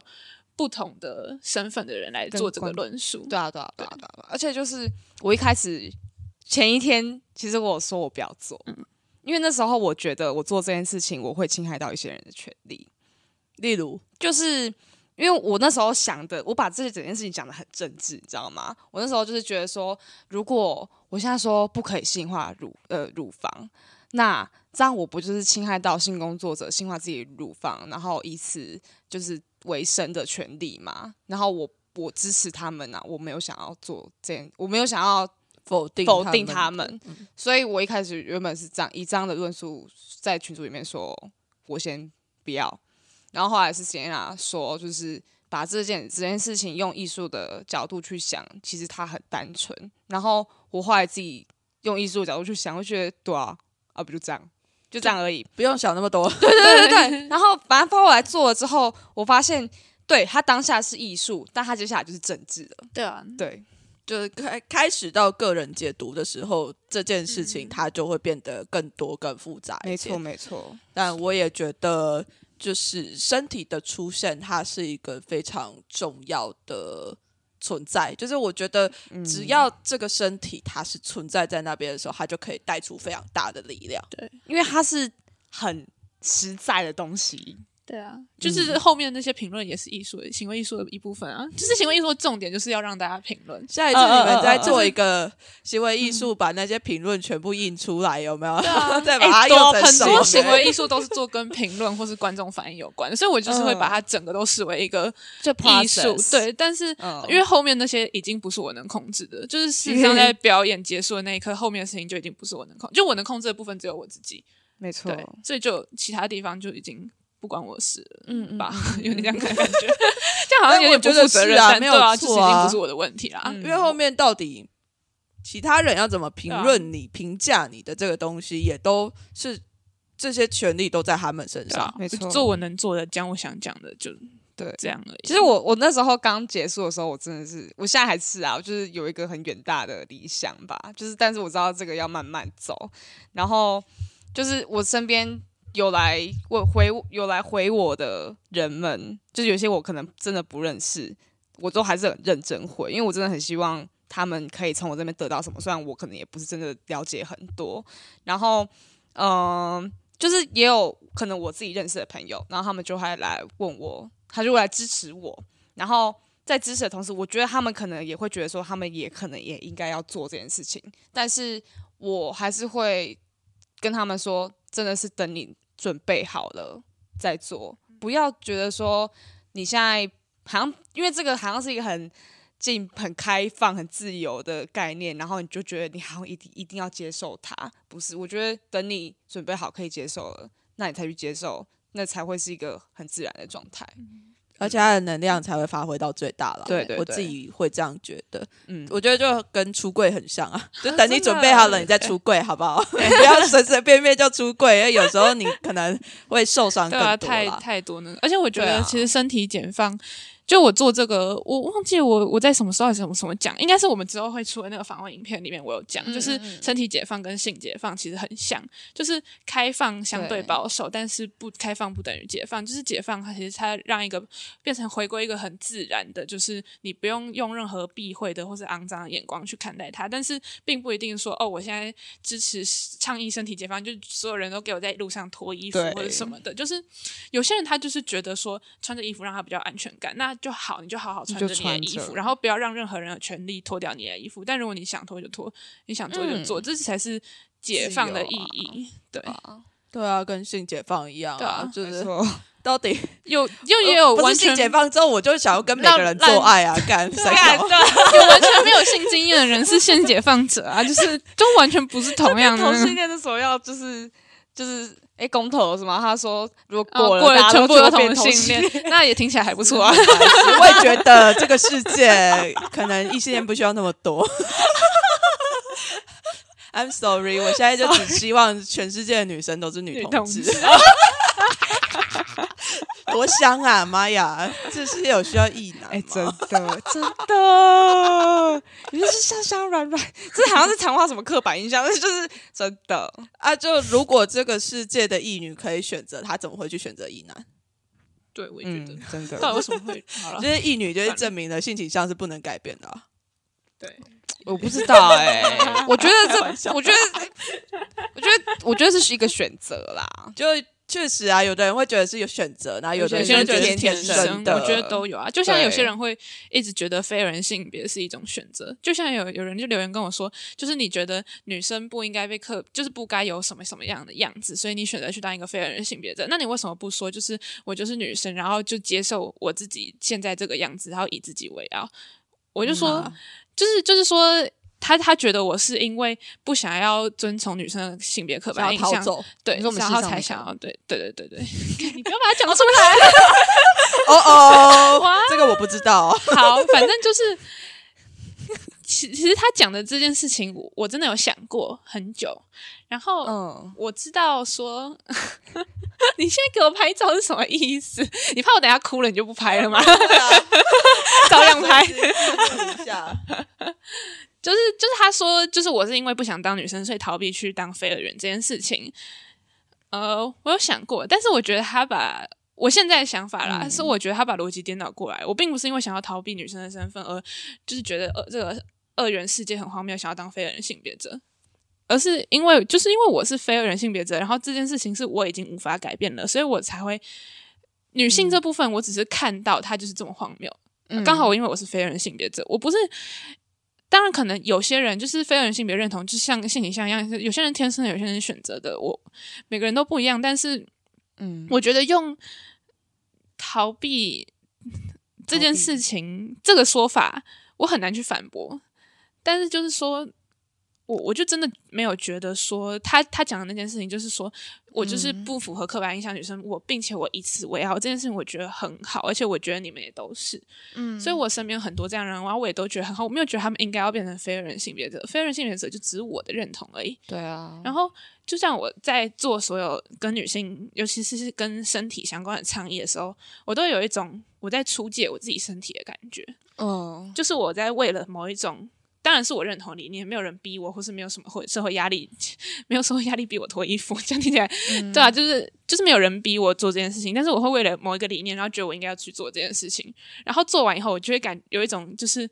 不同的身份的人来做这个论述。对啊，对啊，对啊，对啊。而且就是我一开始前一天，其实我说我不要做。嗯。因为那时候我觉得我做这件事情，我会侵害到一些人的权利。例如，就是因为我那时候想的，我把这些整件事情讲的很政治，你知道吗？我那时候就是觉得说，如果我现在说不可以性化乳呃乳房，那这样我不就是侵害到性工作者性化自己乳房，然后以此就是为生的权利嘛？然后我我支持他们啊，我没有想要做这样，我没有想要。否定否定他们，所以我一开始原本是这样以这样的论述在群组里面说，我先不要，然后后来是贤雅说，就是把这件这件事情用艺术的角度去想，其实它很单纯。然后我后来自己用艺术的角度去想，我觉得对啊，啊不就这样，就这样而已，不用想那么多。对对对对。[LAUGHS] 然后反正包后来做了之后，我发现，对他当下是艺术，但他接下来就是政治了。对啊，对。就是开开始到个人解读的时候，这件事情它就会变得更多、更复杂。没错，没错。但我也觉得，就是身体的出现，它是一个非常重要的存在。就是我觉得，只要这个身体它是存在在那边的时候，它就可以带出非常大的力量。对，因为它是很实在的东西。对啊，就是后面那些评论也是艺术的行为艺术的一部分啊。就是行为艺术的重点就是要让大家评论。下一次你们再做一个行为艺术，把那些评论全部印出来，有没有？[LAUGHS] 再把它用成很多行为艺术都是做跟评论或是观众反应有关，所以我就是会把它整个都视为一个艺术。对，但是因为后面那些已经不是我能控制的，就是实际上 [LAUGHS] 在表演结束的那一刻，后面的事情就已经不是我能控，就我能控制的部分只有我自己。没错，所以就其他地方就已经。不关我事，嗯吧，[LAUGHS] 有点这样感觉，[LAUGHS] 这样好像有点不负责任啊，没有错啊，不是我的问题啦。因为后面到底其他人要怎么评论你、评价你的这个东西，也都是这些权利都在他们身上。没错，做我能做的，讲我想讲的，就对这样而已。其实我我那时候刚结束的时候，我真的是，我现在还是啊，就是有一个很远大的理想吧，就是但是我知道这个要慢慢走，然后就是我身边。有来我回有来回我的人们，就是有些我可能真的不认识，我都还是很认真回，因为我真的很希望他们可以从我这边得到什么，虽然我可能也不是真的了解很多。然后，嗯，就是也有可能我自己认识的朋友，然后他们就会来问我，他就会来支持我。然后在支持的同时，我觉得他们可能也会觉得说，他们也可能也应该要做这件事情，但是我还是会跟他们说，真的是等你。准备好了再做，不要觉得说你现在好像因为这个好像是一个很进、很开放、很自由的概念，然后你就觉得你好像一定一定要接受它。不是，我觉得等你准备好可以接受了，那你才去接受，那才会是一个很自然的状态。而且他的能量才会发挥到最大了。对对对我自己会这样觉得。嗯，我觉得就跟出柜很像啊，就等你准备好了，你再出柜，好不好？[LAUGHS] 不要随随便便就出柜，因为有时候你可能会受伤对啊，太更多啦。太多呢。而且我觉得，其实身体解放，就我做这个，我忘记我我在什么时候什么什么讲，应该是我们之后会出的那个访问影片里面，我有讲，嗯就是身体解放跟性解放其实很像，就是开放相对。对。保守，但是不开放不等于解放，就是解放它其实它让一个变成回归一个很自然的，就是你不用用任何避讳的或是肮脏的眼光去看待它，但是并不一定说哦，我现在支持倡议身体解放，就所有人都给我在路上脱衣服或者什么的，就是有些人他就是觉得说穿着衣服让他比较安全感，那就好，你就好好穿着就你的衣服，然后不要让任何人有权利脱掉你的衣服。但如果你想脱就脱，你想做就做，这才是解放的意义。对，对啊，跟性解放一样对啊就是到底 [LAUGHS] 有又也有不是性完全解放之后，我就想要跟每个人做爱啊，干三干小。有 [LAUGHS] 完全没有性经验的人是性解放者啊，就是都完全不是同样的同那个。性恋的时候要就是就是哎公投是吗？他说如果哦过了，过了全部都同同性恋，那也听起来还不错啊。[LAUGHS] 我也觉得这个世界可能异性恋不需要那么多。[LAUGHS] I'm sorry，我现在就只希望全世界的女生都是女女同同志，志 [LAUGHS] 多香啊！妈呀，这世界有需要异男吗？哎、真的真的，你就是香香软软，这好像是强化什么刻板印象，但是就是真的。啊，就如果这个世界的异女可以选择，她怎么会去选择异男？对，我也觉得嗯，，真的。到底为什么会好了就？是异女就是证明了性倾向是不能改变的、啊。对，我不知道哎、[LAUGHS] 我觉得这，我觉得，我觉得，我觉得这是一个选择啦。就确实啊，有的人会觉得是有选择，然后有的有人觉得是些人觉得天生，的。我觉得都有啊。就像有些人会一直觉得非人性别是一种选择，就像有有人就留言跟我说，就是你觉得女生不应该被刻，就是不该有什么什么样的样子，所以你选择去当一个非人性别者。那你为什么不说，就是我就是女生，然后就接受我自己现在这个样子，然后以自己为傲？我就说，嗯啊就是就是说。他他觉得我是因为不想要遵从女生的性别刻板印象。对，然后才想要对对对对对，[LAUGHS] 你不要把它讲出来。[LAUGHS] 哦哦，[LAUGHS] 这个我不知道、哦。好，反正就是，其其实他讲的这件事情，我我真的有想过很久。然后嗯，我知道说，[LAUGHS] 你现在给我拍照是什么意思？你怕我等下哭了，你就不拍了吗？[LAUGHS] 照样拍。一下。就是就是他说，就是我是因为不想当女生，所以逃避去当飞儿人这件事情。呃，我有想过，但是我觉得他把我现在的想法啦，嗯是我觉得他把逻辑颠倒过来。我并不是因为想要逃避女生的身份，而就是觉得呃这个二元世界很荒谬，想要当非二人性别者，而是因为就是因为我是非二人性别者，然后这件事情是我已经无法改变了，所以我才会女性这部分，我只是看到它就是这么荒谬。嗯刚好我因为我是非人性别者，我不是。当然，可能有些人就是非人性别认同，就像性倾向一样，有些人天生的，有些人选择的。我每个人都不一样，但是嗯，我觉得用逃避这件事情这个说法，我很难去反驳。但是就是说，我我就真的没有觉得说他他讲的那件事情，就是说我就是不符合刻板印象女生，我并且我以此为傲这件事情，我觉得很好，而且我觉得你们也都是。嗯所以我身边很多这样的人，然后我也都觉得很好，我没有觉得他们应该要变成非人性别者，非人性别者就只是我的认同而已。对啊，然后，就像我在做所有跟女性，尤其是跟身体相关的倡议的时候，我都有一种我在出借我自己身体的感觉，嗯就是我在为了某一种。当然是我认同的理念，没有人逼我，或是没有什么会社会压力，[LAUGHS] 没有社会压力逼我脱衣服，这样听起来，对啊，就是就是没有人逼我做这件事情，但是我会为了某一个理念，然后觉得我应该要去做这件事情，然后做完以后，我就会感有一种就是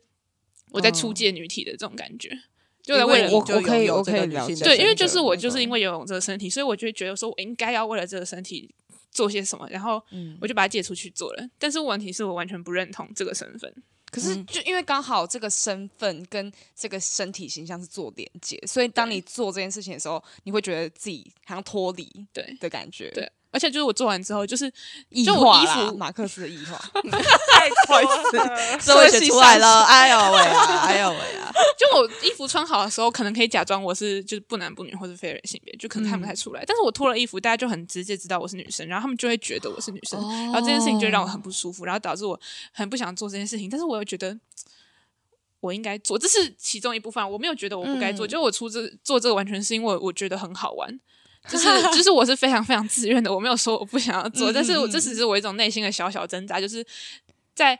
我在出借女体的这种感觉，就在为了我我可以我可以了解对，因为就是我就是因为游泳这个身体，所以我就会觉得说我应该要为了这个身体做些什么，然后嗯。我就把它借出去做了。但是问题是我完全不认同这个身份，可是嗯。就因为刚好这个身份跟这个身体形象是做连接，所以当你做这件事情的时候，你会觉得自己好像脱离对。的感觉，对，而且就是我做完之后，就是异就我衣服马克思的异化，社会学出来了，[LAUGHS] 哎呦喂啊，哎呦喂啊！就我衣服穿好的时候，可能可以假装我是就是不男不女或者非人性别，就可能看不太出来。但是我脱了衣服，大家就很直接知道我是女生，然后他们就会觉得我是女生，然后这件事情就让我很不舒服，然后导致我很不想做这件事情。但是我又觉得我应该做，这是其中一部分。我没有觉得我不该做，就我出这做这个完全是因为我觉得很好玩。就是就是我是非常非常自愿的，我没有说我不想要做，但是我这只是我一种内心的小小挣扎，就是在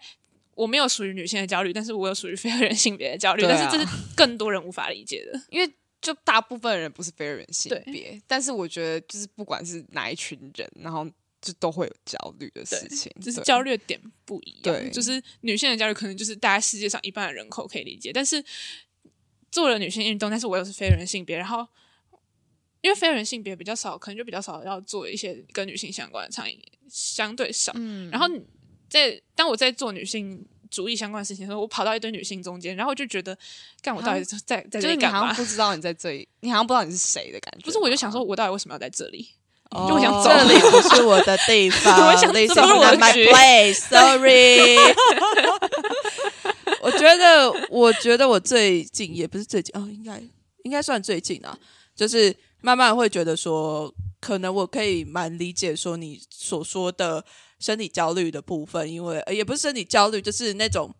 我没有属于女性的焦虑，但是我有属于非人性别的焦虑，但是这是更多人无法理解的，因为就大部分人不是非人性别，但是我觉得就是不管是哪一群人，然后就都会有焦虑的事情，就是焦虑点不一样，就是女性的焦虑可能就是大家世界上一半的人口可以理解，但是做了女性运动，但是我又是非人性别，然后。因为非人性别比较少，可能就比较少要做一些跟女性相关的倡议，相对少。嗯，然后在当我在做女性主义相关的事情的时候，我跑到一堆女性中间，然后就觉得，干我到底在在这里干嘛？不知道你在这里，你好像不知道你是谁的感觉。不是，我就想说，我到底为什么要在这里？就我想这里 [LAUGHS] 不是我的地 [LAUGHS] 方，我想这是 [LAUGHS] 我的 my place，sorry。我觉得，我觉得我最近也不是最近哦，应该应该算最近啊，就是。慢慢会觉得说，可能我可以蛮理解说你所说的身体焦虑的部分，因为也不是身体焦虑，就是那种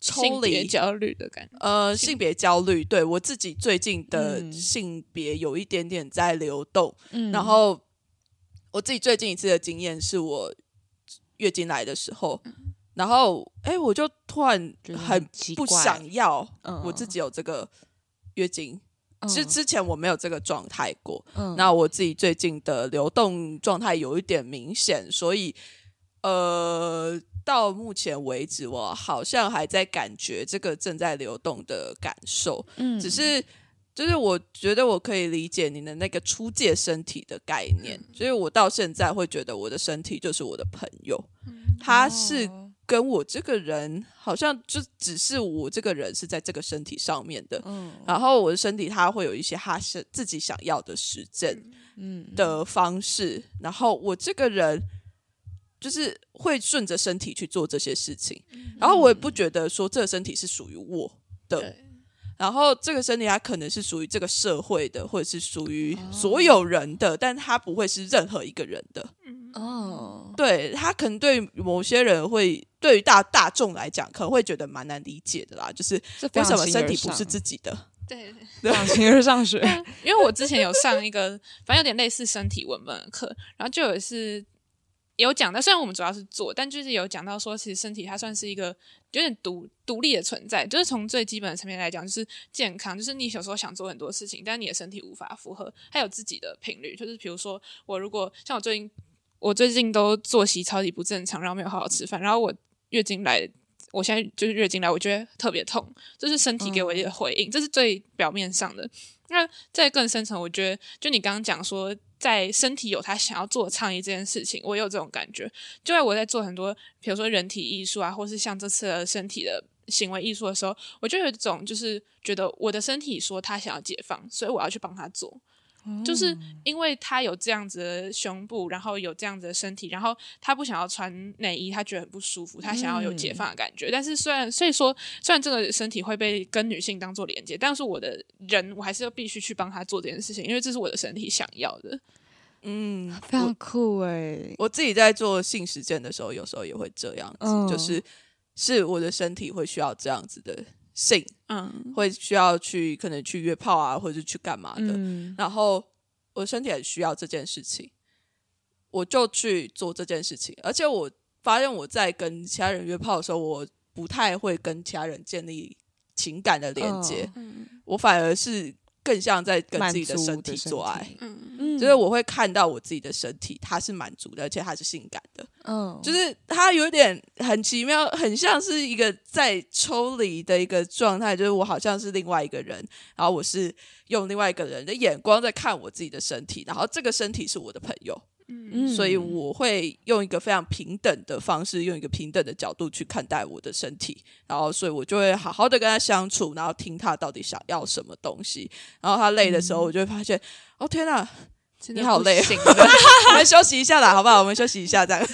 抽离焦虑的感觉。呃，性别焦虑，对我自己最近的性别有一点点在流动。然后我自己最近一次的经验是我月经来的时候，然后哎，我就突然很不想要我自己有这个月经。之之前我没有这个状态过，那我自己最近的流动状态有一点明显，所以呃，到目前为止我好像还在感觉这个正在流动的感受，嗯，只是就是我觉得我可以理解你的那个出界身体的概念，所以我到现在会觉得我的身体就是我的朋友，他是。跟我这个人好像就只是我这个人是在这个身体上面的，嗯，然后我的身体它会有一些他是自己想要的实证，嗯的方式，然后我这个人就是会顺着身体去做这些事情，然后我也不觉得说这个身体是属于我的，然后这个身体它可能是属于这个社会的，或者是属于所有人的，但它不会是任何一个人的。哦，对它可能对某些人会，对于大大众来讲，可能会觉得蛮难理解的啦。就是为什么身体不是自己的？对，形而上学。[LAUGHS] 因为我之前有上一个，反正有点类似身体文本的课，然后就有是有讲到，虽然我们主要是做，但就是有讲到说，其实身体它算是一个有点独独立的存在。就是从最基本的层面来讲，就是健康，就是你有时候想做很多事情，但你的身体无法负荷，它有自己的频率。就是比如说，我如果像我最近。我最近都作息超级不正常，然后没有好好吃饭，然后我月经来，我现在就是月经来，我觉得特别痛，这是身体给我一个回应，这是最表面上的。那再更深层，我觉得就你刚刚讲说，在身体有他想要做的倡议这件事情，我有这种感觉。就在我在做很多，比如说人体艺术啊，或是像这次的身体的行为艺术的时候，我就有一种就是觉得我的身体说他想要解放，所以我要去帮他做。就是因为他有这样子的胸部，然后有这样子的身体，然后他不想要穿内衣，他觉得很不舒服，他想要有解放的感觉。但是虽然所以说，虽然这个身体会被跟女性当做连接，但是我的人我还是要必须去帮他做这件事情，因为这是我的身体想要的。嗯，非常酷哎！我自己在做性实践的时候，有时候也会这样子，就是是我的身体会需要这样子的。性，嗯，会需要去可能去约炮啊，或者是去干嘛的，然后我身体很需要这件事情，我就去做这件事情。而且我发现我在跟其他人约炮的时候，我不太会跟其他人建立情感的连接，我反而是。更像在跟自己的身体做爱，嗯，就是我会看到我自己的身体，它是满足的，而且它是性感的，嗯，就是它有点很奇妙，很像是一个在抽离的一个状态，就是我好像是另外一个人，然后我是用另外一个人的眼光在看我自己的身体，然后这个身体是我的朋友。嗯，所以我会用一个非常平等的方式，用一个平等的角度去看待我的身体，然后，所以我就会好好的跟他相处，然后听他到底想要什么东西。然后他累的时候，我就会发现，哦天哪，你好累，[LAUGHS] 我们休息一下啦，好不好？我们休息一下，这样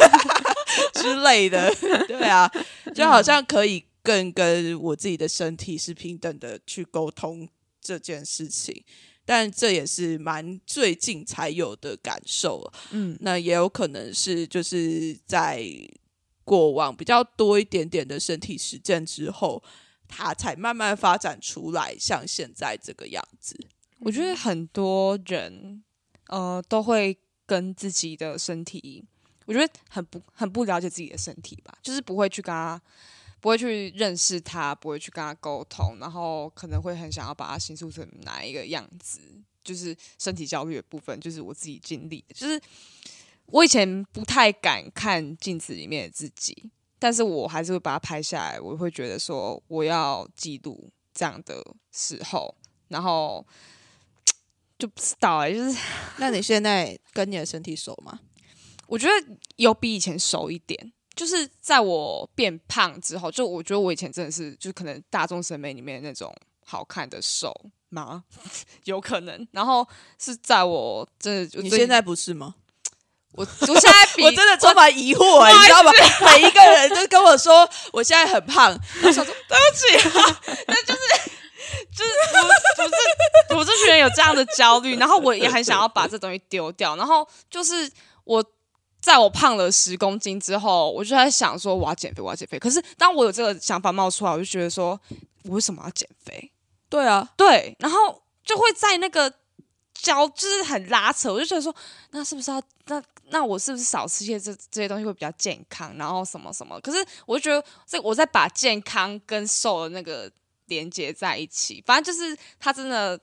之类的，对啊，就好像可以更跟我自己的身体是平等的去沟通这件事情。但这也是蛮最近才有的感受了，嗯，那也有可能是就是在过往比较多一点点的身体实践之后，它才慢慢发展出来，像现在这个样子。我觉得很多人呃都会跟自己的身体，我觉得很不很不了解自己的身体吧，就是不会去跟他。不会去认识他，不会去跟他沟通，然后可能会很想要把他形塑成哪一个样子，就是身体焦虑的部分，就是我自己经历的。就是我以前不太敢看镜子里面的自己，但是我还是会把它拍下来，我会觉得说我要记录这样的时候，然后就不知道哎、就是那你现在跟你的身体熟吗？我觉得有比以前熟一点。就是在我变胖之后，就我觉得我以前真的是，就可能大众审美里面那种好看的瘦吗？[LAUGHS] 有可能。然后是在我真的，你现在不是吗？[LAUGHS] 我我现在比我真的充满疑惑、欸，你知道吗？每一个人都跟我说我现在很胖，然后想说 [LAUGHS] 对不起啊，就是就是我我是我这群人有这样的焦虑，然后我也很想要把这东西丢掉。然后就是我在我胖了十公斤之后，我就在想说我要减肥，我要减肥。可是当我有这个想法冒出来，我就觉得说我为什么要减肥？对啊，对，然后就会在那个焦，就是很拉扯。我就觉得说，那是不是要那那我是不是少吃些这这些东西会比较健康？然后什么什么？可是我就觉得这我在把健康跟瘦的那个连接在一起，反正就是它真的。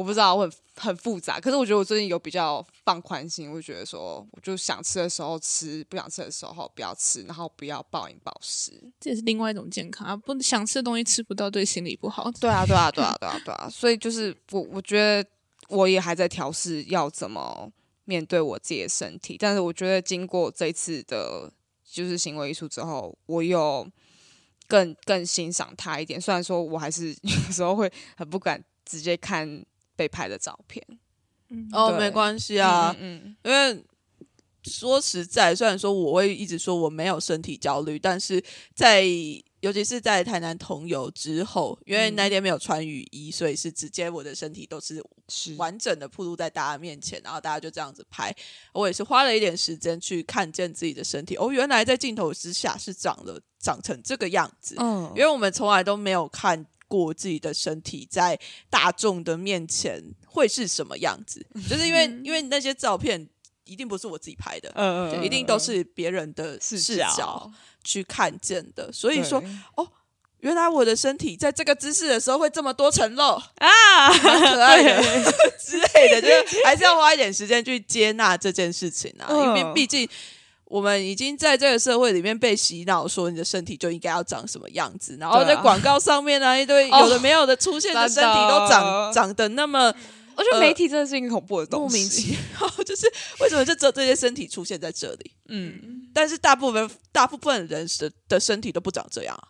我不知道，我很很复杂。可是我觉得我最近有比较放宽心，我就觉得说，我就想吃的时候吃，不想吃的时候不要吃，然后不要暴饮暴食。这也是另外一种健康啊！不想吃的东西吃不到，对心理不好。对啊，对啊，对啊，[LAUGHS] 对啊，对啊。所以就是我，我觉得我也还在调试要怎么面对我自己的身体。但是我觉得经过这次的，就是行为艺术之后，我有更更欣赏他一点。虽然说我还是 [LAUGHS] 有时候会很不敢直接看。被拍的照片，哦，没关系啊，嗯，因为说实在，虽然说我会一直说我没有身体焦虑，但是在尤其是在台南同游之后，因为那天没有穿雨衣，所以是直接我的身体都是是。完整的暴露在大家面前，然后大家就这样子拍，我也是花了一点时间去看见自己的身体，哦，原来在镜头之下是长了长成这个样子，嗯，因为我们从来都没有看。过自己的身体在大众的面前会是什么样子？就是因为因为那些照片一定不是我自己拍的，嗯一定都是别人的视角去看见的。所以说，哦，原来我的身体在这个姿势的时候会这么多层肉 [LAUGHS] 啊，可爱的 [LAUGHS] 之类的，就是还是要花一点时间去接纳这件事情啊，因为毕竟。我们已经在这个社会里面被洗脑，说你的身体就应该要长什么样子，然后在广告上面呢，一堆有的没有的出现的身体都长 [LAUGHS] 长得那么，我觉得媒体真的是一个恐怖的东西，莫名其妙，[LAUGHS] 就是为什么就只有这些身体出现在这里？嗯，但是大部分大部分人的的身体都不长这样啊，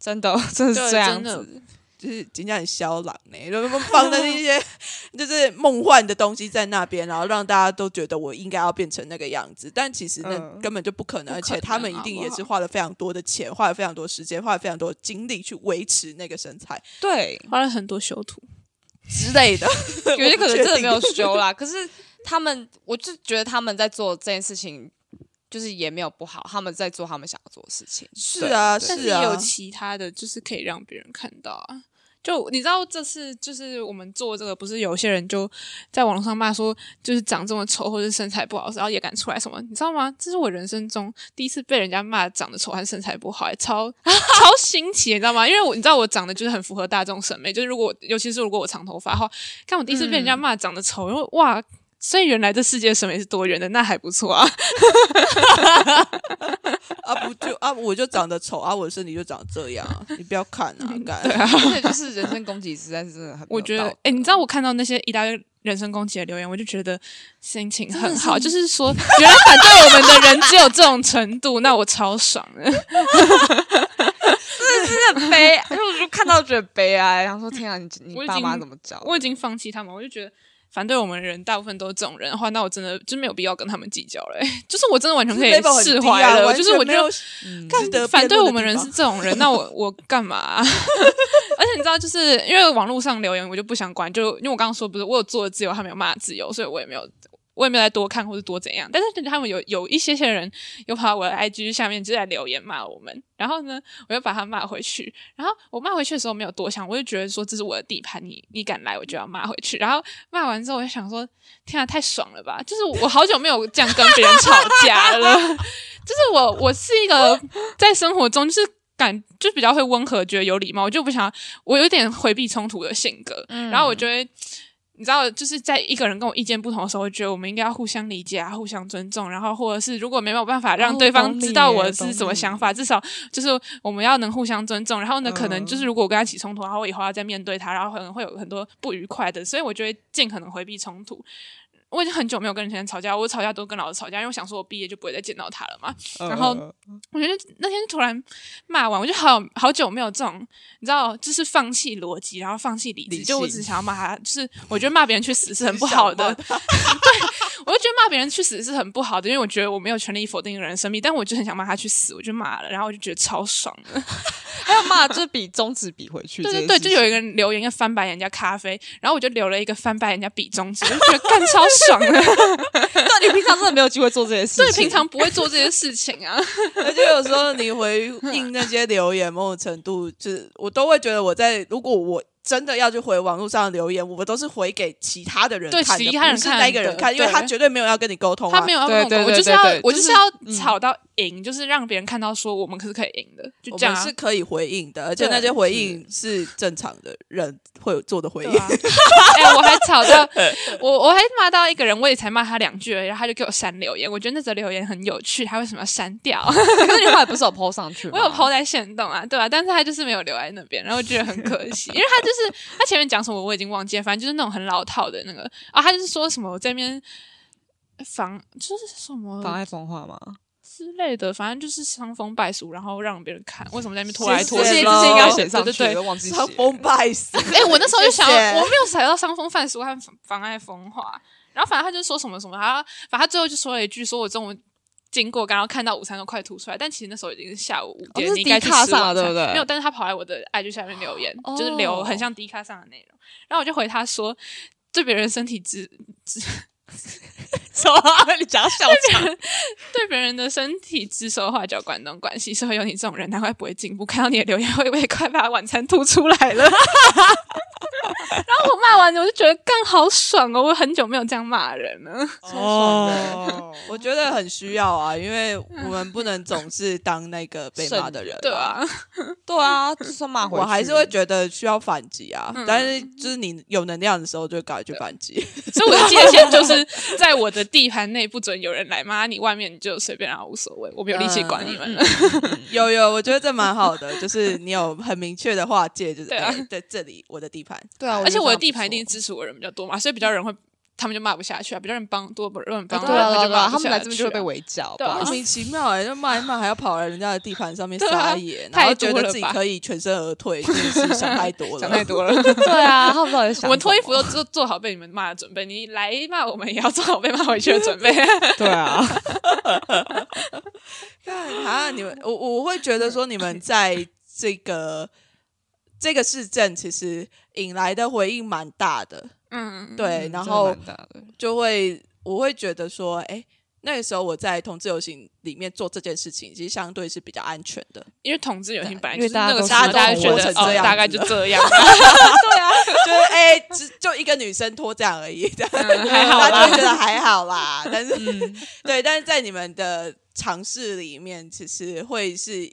真的，真的是这样子。就是尽量很肖朗呢，放的那些 [LAUGHS] 就是梦幻的东西在那边，然后让大家都觉得我应该要变成那个样子，但其实那根本就不可能，而且他们一定也是花了非常多的钱，花了非常多时间，花了非常多精力去维持那个身材，对，花了很多修图之类的，[LAUGHS] 有些可能真的没有修啦。[LAUGHS] 可是他们，我就觉得他们在做这件事情。就是也没有不好，他们在做他们想要做的事情。是啊，但是也有其他的就是可以让别人看到啊。就你知道这次就是我们做这个，不是有些人就在网络上骂说，就是长这么丑或者身材不好，然后也敢出来什么？你知道吗？这是我人生中第一次被人家骂长得丑和身材不好，超 [LAUGHS] 超新奇，你知道吗？因为我你知道我长得就是很符合大众审美，就是如果尤其是如果我长头发的话，看我第一次被人家骂长得丑，因为哇。所以原来这世界审美是多元的，那还不错啊！[LAUGHS] 啊不就啊我就长得丑啊，我的身体就长这样，你不要看啊！[LAUGHS] 对啊，而且就是人身攻击实在是真的很，我觉得哎，你知道我看到那些一大堆人身攻击的留言，我就觉得心情很好，[LAUGHS] 就是说原来反对我们的人只有这种程度，那我超爽的。真的悲，我就看到觉得悲哀，然后说天啊，你你爸妈怎么教？我已经放弃他们，我就觉得。反对我们的人大部分都是这种人的话，那我真的就没有必要跟他们计较了、欸。[LAUGHS] 就是我真的完全可以释怀了，就是我觉得嗯反对我们人是这种人，那我我干嘛啊、[LAUGHS] 而且你知道，就是因为网络上留言，我就不想管，就因为我刚刚说不是我有做的自由，他没有骂自由，所以我也没有。我也没有再多看或者多怎样，但是他们有有一些些人又跑到我的 IG 下面就在留言骂我们，然后呢，我又把他骂回去。然后我骂回去的时候没有多想，我就觉得说这是我的地盘，你你敢来我就要骂回去。然后骂完之后我就想说，天啊，太爽了吧！就是我好久没有这样跟别人吵架了，[LAUGHS] 就是我我是一个在生活中就是。感就比较会温和，觉得有礼貌，我就不想我有点回避冲突的性格，然后我就会。你知道，就是在一个人跟我意见不同的时候，我觉得我们应该要互相理解啊，互相尊重，然后或者是如果没有办法让哦对方知道我是什么想法，至少就是我们要能互相尊重。然后呢，可能就是如果我跟他起冲突，然后我以后要再面对他，然后可能会有很多不愉快的，所以我就会尽可能回避冲突。我已经很久没有跟人吵架，我吵架都跟老师吵架，因为我想说我毕业就不会再见到他了嘛。然后我觉得那天突然骂完，我就好好久没有这种，你知道，就是放弃逻辑，然后放弃理智，理就我只想要骂他，就是我觉得骂别人去死是很不好的，[LAUGHS] 对我就觉得骂别人去死是很不好的，因为我觉得我没有权利否定一个人的生命，但我就很想骂他去死，我就骂了，然后我就觉得超爽的。[LAUGHS] 还有骂就是比中指比回去，对对对，就有一个人留言要翻白眼人家咖啡，然后我就留了一个翻白眼人家比中指，我就觉得干超爽的。[LAUGHS] 那你平常真的没有机会做这些事情，对，平常不会做这些事情啊。[LAUGHS] 而且有时候你回应那些留言，某种程度就是我都会觉得我在，如果我真的要去回网络上的留言，我们都是回给其他的人看的，其他人不是看的那个人看，因为他绝对没有要跟你沟通、啊，他没有要跟我沟通，我就是要我就是要吵到赢，就是让别人看到说我们可是可以赢的，就我这样啊。是可以回应的，而且那些回应是正常的人会有做的回应 [LAUGHS] 哎、我还吵到我，我还骂到一个人，我也才骂他两句而已，然后他就给我删留言。我觉得那则留言很有趣，他为什么要删掉？可是你后来不是有 PO 上去吗？[LAUGHS] 我有 PO 在线动啊，对吧、但是他就是没有留在那边，然后我觉得很可惜，因为他就是他前面讲什么我已经忘记了，反正就是那种很老套的那个啊，他就是说什么我这边防就是什么妨碍风化吗？之类的，反正就是伤风败俗，然后让别人看为什么在那边拖来拖去。这些谢咯这些应该写上去，对对对都忘记写伤风败俗，哎、我那时候就想，谢谢我没有踩到伤风败俗和妨妨碍风化，然后反正他就说什么什么，他反正他最后就说了一句，说我中午经过，刚刚看到午餐都快吐出来，但其实那时候已经是下午五点，哦是你应该去迪卡上吃晚餐。了对不对？没有，但是他跑来我的 IG 下面留言，就是留哦很像迪卡上的内容，然后我就回他说，对别人身体之 [LAUGHS] 什么？你讲笑场？[LAUGHS] 对别人的身体指手画脚、管东关西，是会有你这种人，难怪不会进步。看到你的留言，会不会快把晚餐吐出来了？[LAUGHS] 然后我骂完，我就觉得更好爽哦！我很久没有这样骂人了。哦，我觉得很需要啊，因为我们不能总是当那个被骂的人、对啊，对啊，就算骂回去，我还是会觉得需要反击啊，嗯但是就是你有能量的时候，就赶快去反击。所以我的界限就是 [LAUGHS] 在我的地盘内不准有人来骂你，外面你就随便啊无所谓，我没有力气管你们了。[LAUGHS] 有有，我觉得这蛮好的，就是你有很明确的划界，就是对啊哎在这里我的地盘。对啊，而且我的地盘一定支持我人比较多嘛，所以比较人会。他们就骂不下去啊，比较人帮多不人帮，对啊他就骂不他们来下这边就会被围剿，莫名其妙哎、就骂一骂还要跑来人家的地盘上面撒野，[LAUGHS] 然太后觉得自己可以全身而退，真的是想太多了。[LAUGHS] 想太多了。[LAUGHS] 对啊，他们到底想我们脱衣服都做做好被你们骂的准备，你来骂我们也要做好被骂回去的准备。对啊，看啊，你们我我会觉得说，你们在这个这个市政其实引来的回应蛮大的，嗯，对，然后就会我会觉得说，哎，那个时候我在同志游行里面做这件事情，其实相对是比较安全的。因为同志游行本来就是那个大家都时候大家觉得哦，活成这样大概就 [LAUGHS] 这样，[LAUGHS] 对啊，就是哎，只就一个女生脱这样而已，这样嗯 [LAUGHS] 还好大家就觉。得还好啦。但是，嗯对，但是在你们的尝试里面，其实会是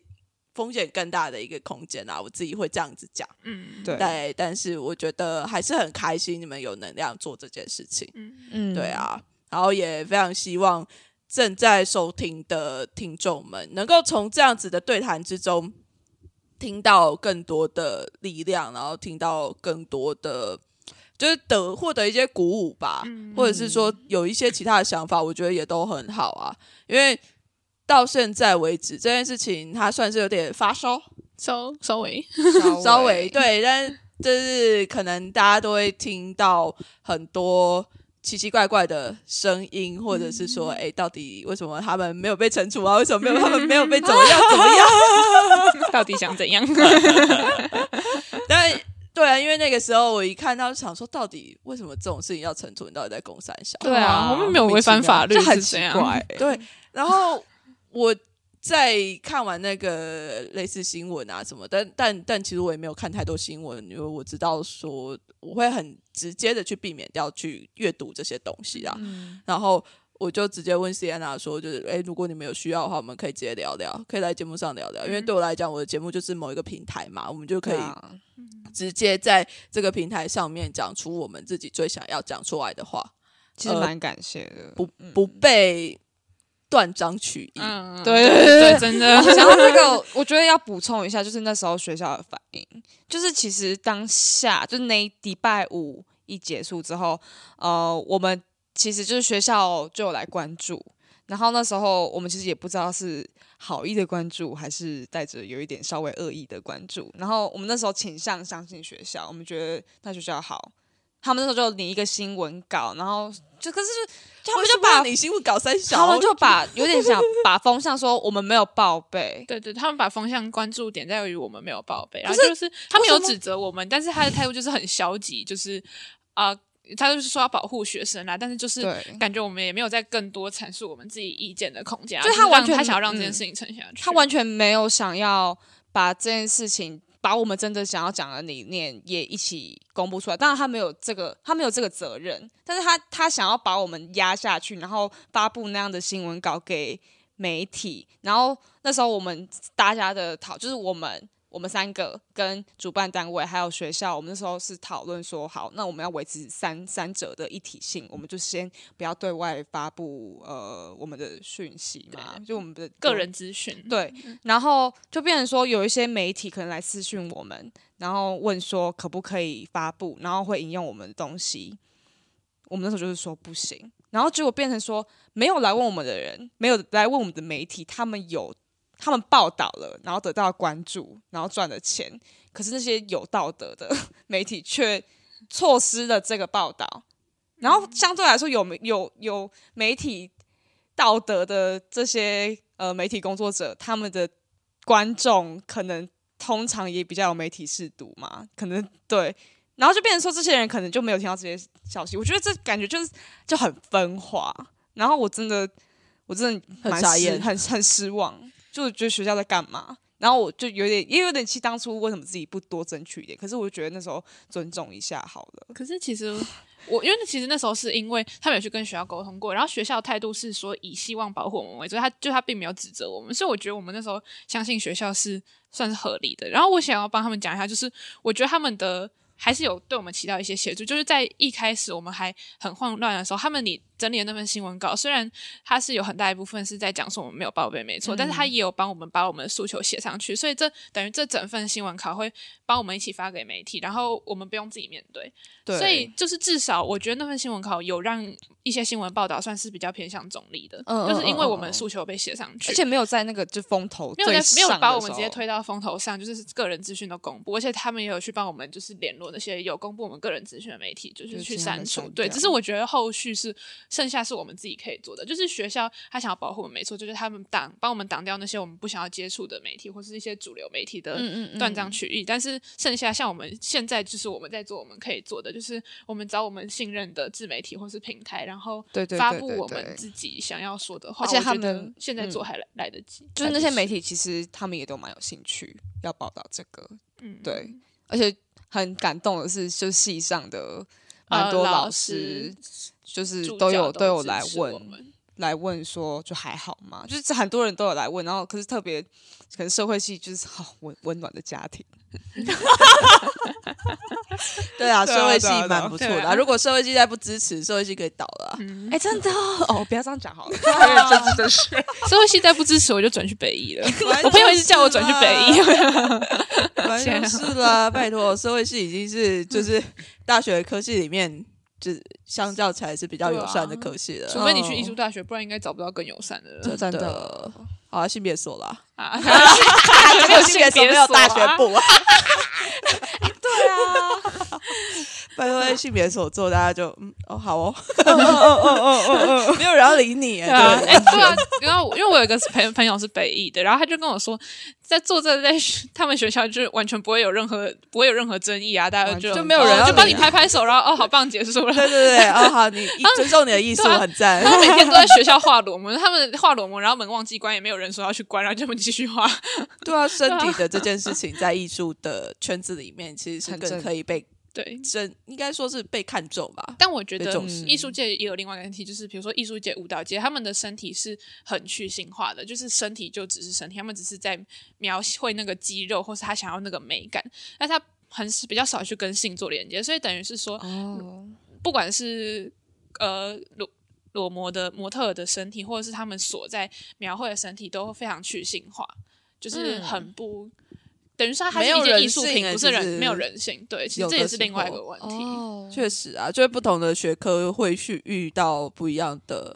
风险更大的一个空间啊。我自己会这样子讲，嗯，对对，但是我觉得还是很开心，你们有能量做这件事情，嗯，嗯对，啊，然后也非常希望正在收听的听众们能够从这样子的对谈之中听到更多的力量，然后听到更多的。就是得获得一些鼓舞吧，嗯或者是说有一些其他的想法，我觉得也都很好啊。因为到现在为止，这件事情它算是有点发烧，稍稍微，稍微 [LAUGHS] 对，但就是可能大家都会听到很多奇奇怪怪的声音，或者是说，哎、到底为什么他们没有被惩处啊？为什么没有他们没有被怎么样怎么样？[LAUGHS] 到底想怎样？[LAUGHS] 但对啊，因为那个时候我一看到就想说，到底为什么这种事情要惩处？你到底在公三小？对啊，我们没有违反法律，这很奇是怎样？怪。对，然后我在看完那个类似新闻啊什么，但但但其实我也没有看太多新闻，因为我知道说我会很直接的去避免掉去阅读这些东西啊，然后。我就直接问 Sienna 说，就是哎，如果你们有需要的话，我们可以直接聊聊，可以来节目上聊聊。因为对我来讲，我的节目就是某一个平台嘛，我们就可以直接在这个平台上面讲出我们自己最想要讲出来的话，呃其实蛮感谢的。不不被断章取义。嗯，对对对对，真的哦。讲到这个，[LAUGHS] 我觉得要补充一下，就是那时候学校的反应，就是其实当下就是那礼拜五一结束之后，呃，我们其实就是学校就有来关注，然后那时候我们其实也不知道是好意的关注，还是带着有一点稍微恶意的关注，然后我们那时候倾向相信学校，我们觉得那学校好。他们那时候就拟一个新闻稿，然后就可是就他们就把你新闻搞三小，他们就把有点想把风向说我们没有报备，对对，他们把风向关注点在于我们没有报备，然后就是他们有指责我们，但是他的态度就是很消极，就是啊、他就是说要保护学生啦，但是就是感觉我们也没有在更多阐述我们自己意见的空间啊，就就是他完全他想要让这件嗯事情撑下去，他完全没有想要把这件事情，把我们真的想要讲的理念也一起公布出来。当然，他没有这个，他没有这个责任，但是他他想要把我们压下去，然后发布那样的新闻稿给媒体。然后那时候我们大家的讨，就是我们。我们三个跟主办单位还有学校，我们那时候是讨论说，好，那我们要维持三三者的一体性，我们就先不要对外发布呃我们的讯息嘛，就我们的个人资讯，对，然后就变成说有一些媒体可能来私讯我们，然后问说可不可以发布，然后会引用我们的东西。我们那时候就是说不行，然后结果变成说没有来问我们的人，没有来问我们的媒体，他们有他们报道了，然后得到关注，然后赚了钱，可是那些有道德的 [LAUGHS] 媒体却错失了这个报道，然后相对来说有媒有有媒体道德的这些呃媒体工作者，他们的观众可能通常也比较有媒体视读嘛，可能对，然后就变成说这些人可能就没有听到这些消息，我觉得这感觉就是就很分化，然后我真的我真的蛮失很傻眼。很很失望，就觉得学校在干嘛。然后我就有点，也有点气，当初为什么自己不多争取一点？可是我就觉得那时候尊重一下好了。可是其实我因为其实那时候是因为他们有去跟学校沟通过，然后学校态度是说以希望保护我们为主，他就他并没有指责我们，所以我觉得我们那时候相信学校是算是合理的。然后我想要帮他们讲一下，就是我觉得他们的还是有对我们起到一些协助，就是在一开始我们还很混乱的时候，他们你整理的那份新闻稿，虽然它是有很大一部分是在讲说我们没有报备，没错，但是他也有帮我们把我们的诉求写上去，所以这等于这整份新闻稿会帮我们一起发给媒体，然后我们不用自己面对。对，所以就是至少我觉得那份新闻稿有让一些新闻报道算是比较偏向中立的，就是因为我们诉求被写上去，而且没有在那个就风头没有在没有把我们直接推到风头上，就是个人资讯都公布，而且他们也有去帮我们就是联络那些有公布我们个人资讯的媒体，就是去删除。对，只是我觉得后续是剩下是我们自己可以做的，就是学校他想要保护我们，没错，就是他们挡帮我们挡掉那些我们不想要接触的媒体或是一些主流媒体的断章取义，但是剩下像我们现在就是我们在做我们可以做的，就是我们找我们信任的自媒体或是平台，然后发布我们自己想要说的话，而且他们现在做嗯。还来来得及，就是那些媒体，其实他们也都蛮有兴趣要报道这个，嗯。对，而且很感动的是，就系上的蛮多老师，就是都有都有来问来问说，就还好吗？就是很多人都有来问，然后可是特别可能社会系就是好温温暖的家庭，[LAUGHS] 对啊，对啊社会系蛮不错的如果社会系再不支持，社会系可以倒了啊。嗯哎、真的哦哦，不要这样讲好了，有点政治正确。社会系再不支持我就转去北医了。[LAUGHS] 我我朋友一直叫我转去北医，[LAUGHS] 反正就是啦，拜托，社会系已经是就是大学科系里面，就是相较起来是比较友善的科系了。除非你去艺术大学，不然应该找不到更友善的人真真的的，好啊，性别所啦，啊。[LAUGHS] [LAUGHS] 没有性别所，没有大学部啊。[LAUGHS] 对啊，拜托性别所做，大家就嗯哦好哦，[LAUGHS] 没有人要理你，对啊，对哎、对啊，然后因为我有一个朋朋友是北艺的，然后他就跟我说，在做这在他们学校就是完全不会有任何不会有任何争议啊，大家就就没有人就帮你拍拍手，然后哦好棒结束了。对对对，哦好，你尊重你的艺术 [LAUGHS] 很赞。他。们每天都在学校画裸模，他们画裸模，然后门忘记关，也没有人说要去关，然后就他们继续画。对啊，身体的这件事情在艺术的圈子里面，其实是更可以被对，真，应该说是被看中吧。但我觉得艺术界也有另外一个问题，就是比如说艺术界、舞蹈界，他们的身体是很去性化的，就是身体就只是身体，他们只是在描绘那个肌肉，或是他想要那个美感，但他很比较少去跟性做连接，所以等于是说，哦，不管是呃裸裸模的模特的身体，或者是他们所在描绘的身体，都非常去性化，就是嗯很不。等于说它没有是一件艺术品，人不是人没有人性，对，其实这也是另外一个问题。哦，确实啊，就是不同的学科会去遇到不一样的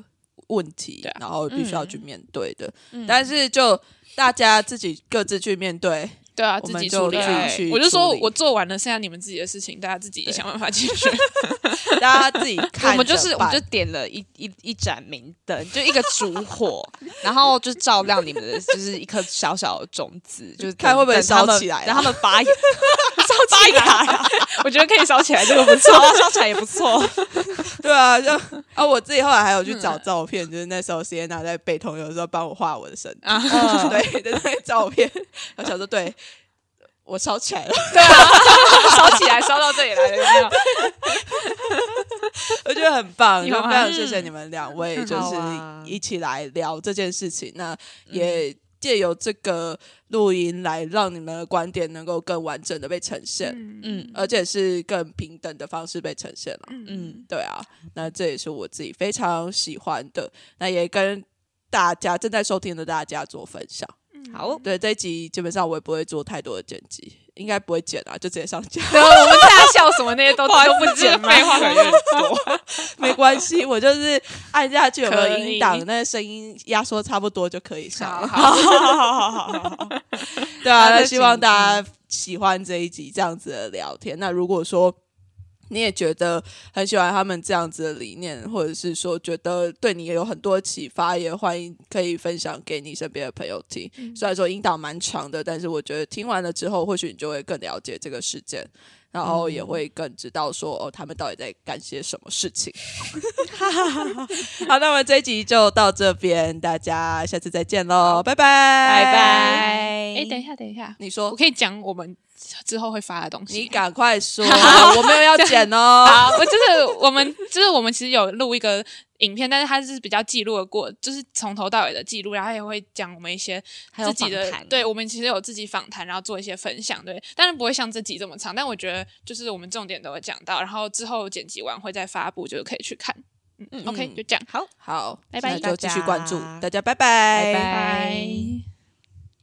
问题，啊然后必须要去嗯面对的。嗯但是就大家自己各自去面对，对啊，自己处理啊。己去我就说我做完了，剩下你们自己的事情，大家自己想办法解决。[LAUGHS] 大家自己看我们就是我们就点了一一一盏明灯，就一个烛火，然后就照亮你们的，就是一颗小小的种子，就是看会不会烧起来啊让他们发芽，[LAUGHS] 烧起来啊，[LAUGHS] 我觉得可以烧起来，这个不错。烧起来也不错。对啊，就 [LAUGHS] 啊，我自己后来还有去嗯。找照片，就是那时候 c 娜在北通有的时候帮我画我的身体，啊。嗯 [LAUGHS] 对的那个照片，我想说，对我烧起来了，对啊，烧起来，烧到这里来了，有没有？[LAUGHS] 我觉得很棒，就非常谢谢你们两位，嗯就是一起来聊这件事情，那也借由这个录音来让你们的观点能够更完整的被呈现，嗯。嗯。而且是更平等的方式被呈现了。嗯。嗯，对啊，那这也是我自己非常喜欢的，那也跟大家正在收听的大家做分享。好，对这一集基本上我也不会做太多的剪辑，应该不会剪啊，就直接上架，对，[LAUGHS] 我们大笑什么那些都 [LAUGHS] 都不剪吗？废话可能有点多。[LAUGHS] 没关系，我就是按下去有没有音档，那个声音压缩差不多就可以上了。好好好好好好好，对啊，那希望大家喜欢这一集这样子的聊天。那如果说你也觉得很喜欢他们这样子的理念，或者是说觉得对你也有很多启发，也欢迎可以分享给你身边的朋友听。虽然说引导蛮长的，但是我觉得听完了之后，或许你就会更了解这个事件。然后也会更知道说哦，他们到底在干些什么事情。[LAUGHS] 好，那我们这一集就到这边，大家下次再见喽，拜拜，拜拜。哎，等一下，等一下，你说我可以讲我们之后会发的东西。你赶快说，[LAUGHS] 我没有要剪哦。好，我就是我们，[LAUGHS] 就是我们其实有录一个影片，但是它是比较记录的过，就是从头到尾的记录，然后也会讲我们一些自己的访谈，对我们其实有自己访谈，然后做一些分享，对，当然不会像这集这么长，但我觉得就是我们重点都会讲到，然后之后剪辑完会再发布，就是可以去看。嗯嗯 OK，就这样，好，好，拜拜那就继续关注大家，拜拜，拜拜拜。